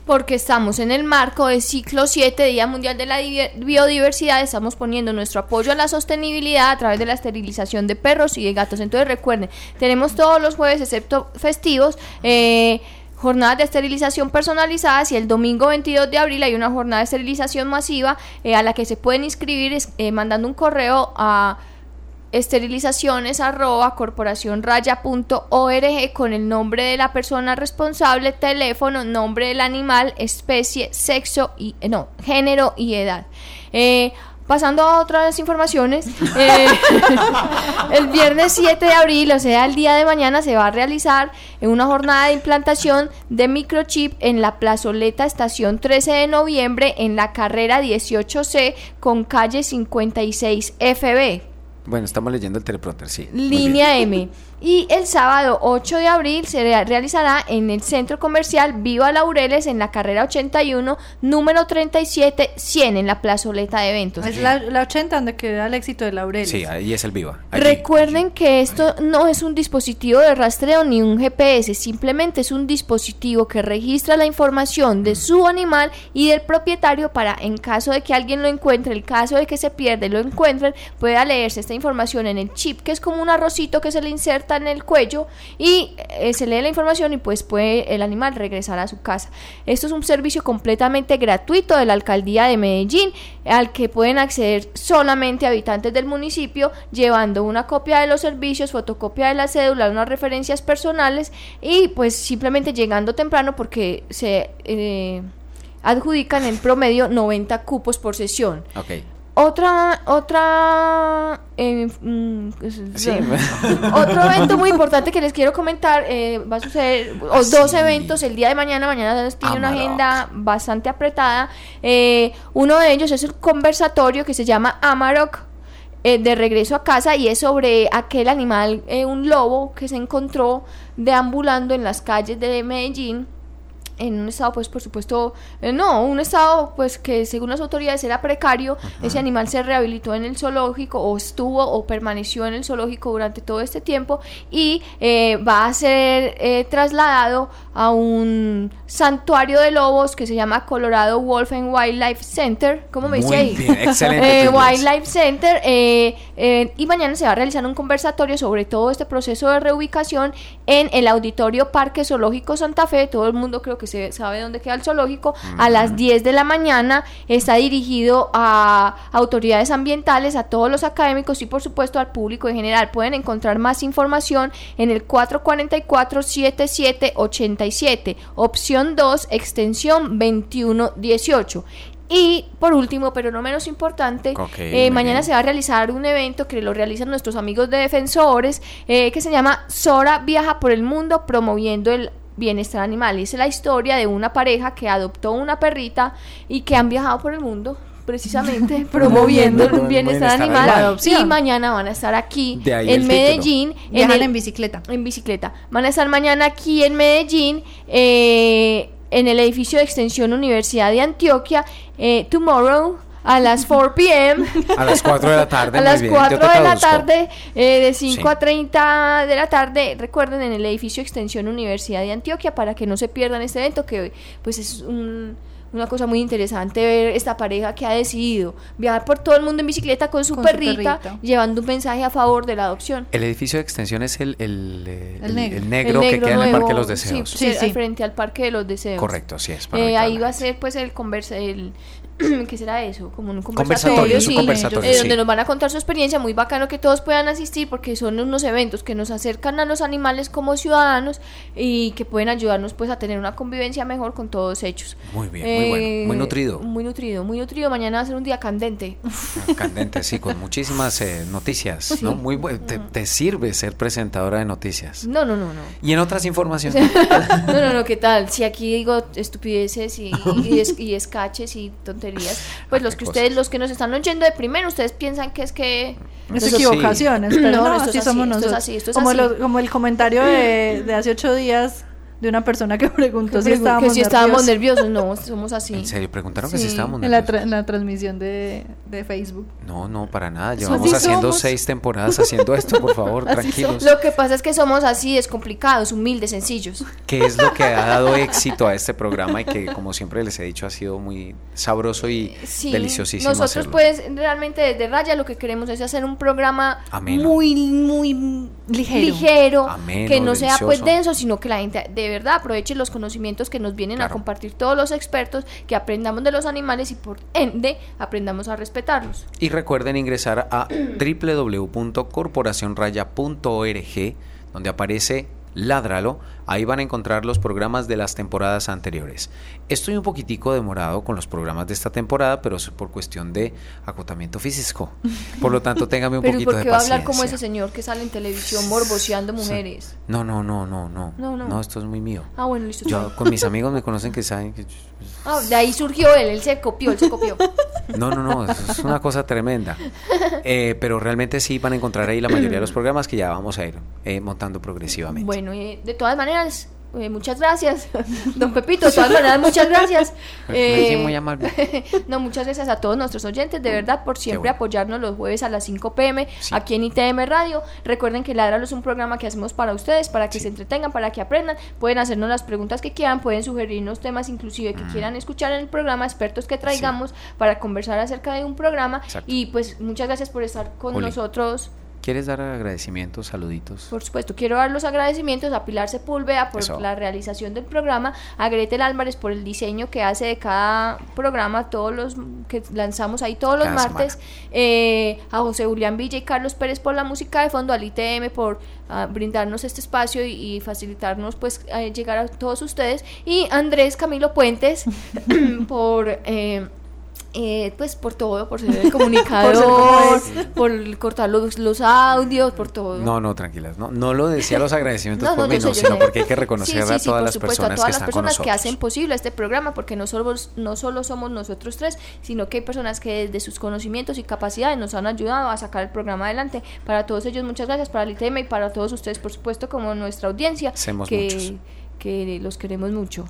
porque estamos en el marco del ciclo 7, Día Mundial de la Biodiversidad, estamos poniendo nuestro apoyo a la sostenibilidad a través de la esterilización de perros y de gatos. Entonces recuerden, tenemos todos los jueves, excepto festivos, eh, jornadas de esterilización personalizadas y el domingo 22 de abril hay una jornada de esterilización masiva eh, a la que se pueden inscribir eh, mandando un correo a esterilizaciones arroba corporacionraya.org con el nombre de la persona responsable, teléfono, nombre del animal, especie, sexo y eh, no, género y edad. Eh, Pasando a otras informaciones, eh, el viernes 7 de abril, o sea, el día de mañana, se va a realizar una jornada de implantación de microchip en la plazoleta estación 13 de noviembre en la carrera 18C con calle 56 FB. Bueno, estamos leyendo el teleprompter, sí. Línea M. Y el sábado 8 de abril se rea- realizará en el centro comercial Viva Laureles en la carrera 81, número 37, 100 en la plazoleta de eventos. Es la, la 80 donde queda el éxito de Laurel. Sí, ahí es el viva. allí. Recuerden que esto no es un dispositivo de rastreo ni un GPS, simplemente es un dispositivo que registra la información de su animal y del propietario para, en caso de que alguien lo encuentre, el caso de que se pierda y lo encuentren, pueda leerse esta información en el chip, que es como un arrocito que se le inserta en el cuello y eh, se lee la información y pues puede el animal regresar a su casa. Esto es un servicio completamente gratuito de la alcaldía de Medellín al que pueden acceder solamente habitantes del municipio llevando una copia de los servicios, fotocopia de la cédula, unas referencias personales y pues simplemente llegando temprano porque se eh, adjudican en promedio 90 cupos por sesión. Otra, otra, eh, mm, Sí. otro evento muy importante que les quiero comentar eh, va a suceder, o Ah, dos eventos el día de mañana, mañana tiene una agenda bastante apretada. Eh, uno de ellos es el conversatorio que se llama Amarok. eh, de regreso a casa y es sobre aquel animal, eh, un lobo que se encontró deambulando en las calles de Medellín en un estado, pues por supuesto, eh, no, un estado pues que según las autoridades era precario, ese animal se rehabilitó en el zoológico o estuvo o permaneció en el zoológico durante todo este tiempo y eh, va a ser eh, trasladado a un santuario de lobos que se llama Colorado Wolf and Wildlife Center, ¿cómo me dice ahí? bien, excelente, Eh. Wildlife Center eh, eh, y mañana se va a realizar un conversatorio sobre todo este proceso de reubicación en el Auditorio Parque Zoológico Santa Fe, todo el mundo creo que se sabe dónde queda el zoológico, a las 10 de la mañana está dirigido a autoridades ambientales, a todos los académicos y por supuesto al público en general. Pueden encontrar más información en el 444-7787, opción 2, extensión 2118. Y por último, pero no menos importante, eh, mañana bien. se va a realizar un evento que lo realizan nuestros amigos de defensores, eh, que se llama Sora viaja por el mundo promoviendo el bienestar animal. Y es la historia de una pareja que adoptó una perrita y que han viajado por el mundo precisamente promoviendo el bienestar animal. Y mañana van a estar aquí en. Medellín. En, Viajan el- en bicicleta. en bicicleta. Van a estar mañana aquí en Medellín, eh, en el edificio de extensión Universidad de Antioquia, eh, tomorrow a las 4 p.m. A las 4 de la tarde. a las bien, 4 yo te de la tarde, eh, de 5 Sí. a 30 de la tarde, recuerden en el edificio Extensión Universidad de Antioquia para que no se pierdan este evento que pues es un- una cosa muy interesante ver esta pareja que ha decidido viajar por todo el mundo en bicicleta con su, Con su perrita, llevando un mensaje a favor de la adopción. El edificio de extensión es el, el, El el- negro. el negro El que queda en el Parque de los Deseos. Sí, sí, sí. frente al Parque de los Deseos. Correcto, sí es. para Eh, ahí va a ser pues el conversa el ¿qué será eso? Como un Conversatorio, conversatorio, un sí, conversatorio, eh, sí. donde nos van a contar su experiencia, muy bacano que todos puedan asistir porque son unos eventos que nos acercan a los animales como ciudadanos y que pueden ayudarnos pues a tener una convivencia mejor con todos ellos. Muy bien, muy bueno, muy nutrido. Muy nutrido, muy nutrido. Mañana va a ser un día candente. Candente, sí, con muchísimas eh, noticias, ¿no? Muy bu- te, te sirve ser presentadora de noticias. No, no, no, no. Y en otras informaciones. No, no, no, ¿qué tal? Si aquí digo estupideces y, y, es- y escaches y tonterías, pues Ah, los qué que cosas. ustedes, los que nos están oyendo de primero, ustedes piensan que es que... Es equivocaciones, pero No, no, esto así es así, somos esto es nosotros. así, esto es como, así. lo- como el comentario de, de hace ocho días de una persona que preguntó si que estábamos si estábamos nerviosos nerviosos, no, somos así. En serio, preguntaron que si estábamos en la, nerviosos. tra- en la transmisión de, de Facebook. No, no, para nada. Así Llevamos haciendo somos. seis temporadas haciendo esto, por favor, Así tranquilos. Lo que pasa es que somos así, descomplicados, humildes, sencillos. ¿Qué es lo que ha dado éxito a este programa y que, como siempre les he dicho, ha sido muy sabroso y Sí, deliciosísimo nosotros hacerlo? pues realmente desde Raya lo que queremos es hacer un programa Ameno. muy, muy Ligero. ligero, Ameno, que no sea pues denso, sino que la gente de verdad aproveche los conocimientos que nos vienen Claro. a compartir todos los expertos, que aprendamos de los animales y por ende aprendamos a respetarlos. Y recuerden ingresar a www.corporacionraya.org, donde aparece Ládralo. Ahí van a encontrar los programas de las temporadas anteriores. Estoy un poquitico demorado con los programas de esta temporada, pero es por cuestión de acotamiento físico. Por lo tanto, téngame un Pero ¿y poquito por de qué va a paciencia. hablar como ese señor que sale en televisión morboseando mujeres? No, no, no, no, no. No, no. esto es muy mío. Ah, bueno, listo. Yo con mis amigos me conocen que saben que Ah, de ahí surgió él, él se copió, él se copió. No, no, no, es una cosa tremenda. Eh, pero realmente sí van a encontrar ahí la mayoría de los programas que ya vamos a ir eh, montando progresivamente. Bueno, y de todas maneras, eh, muchas gracias, don Pepito, de todas maneras, muchas gracias. Eh, muy amable. no, muchas gracias a todos nuestros oyentes, de verdad, por siempre bueno. apoyarnos los jueves a las 5 pm Sí. aquí en ITM Radio. Recuerden que Ladralo es un programa que hacemos para ustedes, para que Sí. se entretengan, para que aprendan. Pueden hacernos las preguntas que quieran, pueden sugerirnos temas inclusive Mm. que quieran escuchar en el programa, expertos que traigamos para conversar acerca de un programa. Exacto. Y pues muchas gracias por estar con nosotros. ¿Quieres dar agradecimientos, saluditos? Por supuesto, quiero dar los agradecimientos a Pilar Sepúlveda por Eso. la realización del programa, a Gretel Álvarez por el diseño que hace de cada programa, todos los que lanzamos ahí todos los Cada martes, eh, a José Julián Villa y Carlos Pérez por la música de fondo, al ITM por ah, brindarnos este espacio y, y facilitarnos pues eh, llegar a todos ustedes y Andrés Camilo Puentes por... eh, eh, pues por todo, por ser el comunicador, por, cortar los, los audios, por todo. No, no, tranquilas. No, no lo decía los agradecimientos No, por no, mí, sé, sino sé. porque hay que reconocer Sí, sí, a todas por las supuesto, personas a todas que las están personas que hacen posible este programa, porque no solo, no solo somos nosotros tres, sino que hay personas que desde sus conocimientos y capacidades nos han ayudado a sacar el programa adelante. Para todos ellos, muchas gracias, para el ITM y para todos ustedes, por supuesto, como nuestra audiencia, muchos. que, que los queremos mucho.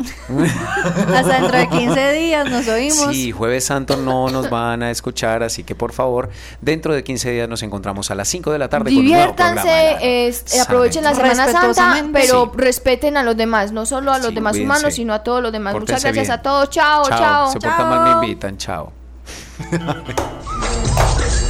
Hasta dentro de 15 días nos oímos. Sí, Jueves Santo no nos van a escuchar, así que por favor, dentro de 15 días nos encontramos a las 5 de la tarde con un nuevo programa de Diviértanse, Ladra. es- eh, Sana aprovechen la. Semana Santa, pero Sí. respeten a los demás, no solo a los Sí, demás cuídense. humanos, sino a todos los demás. Muchas gracias bien. a todos, chao, chao. Se portan mal, me invitan, chao.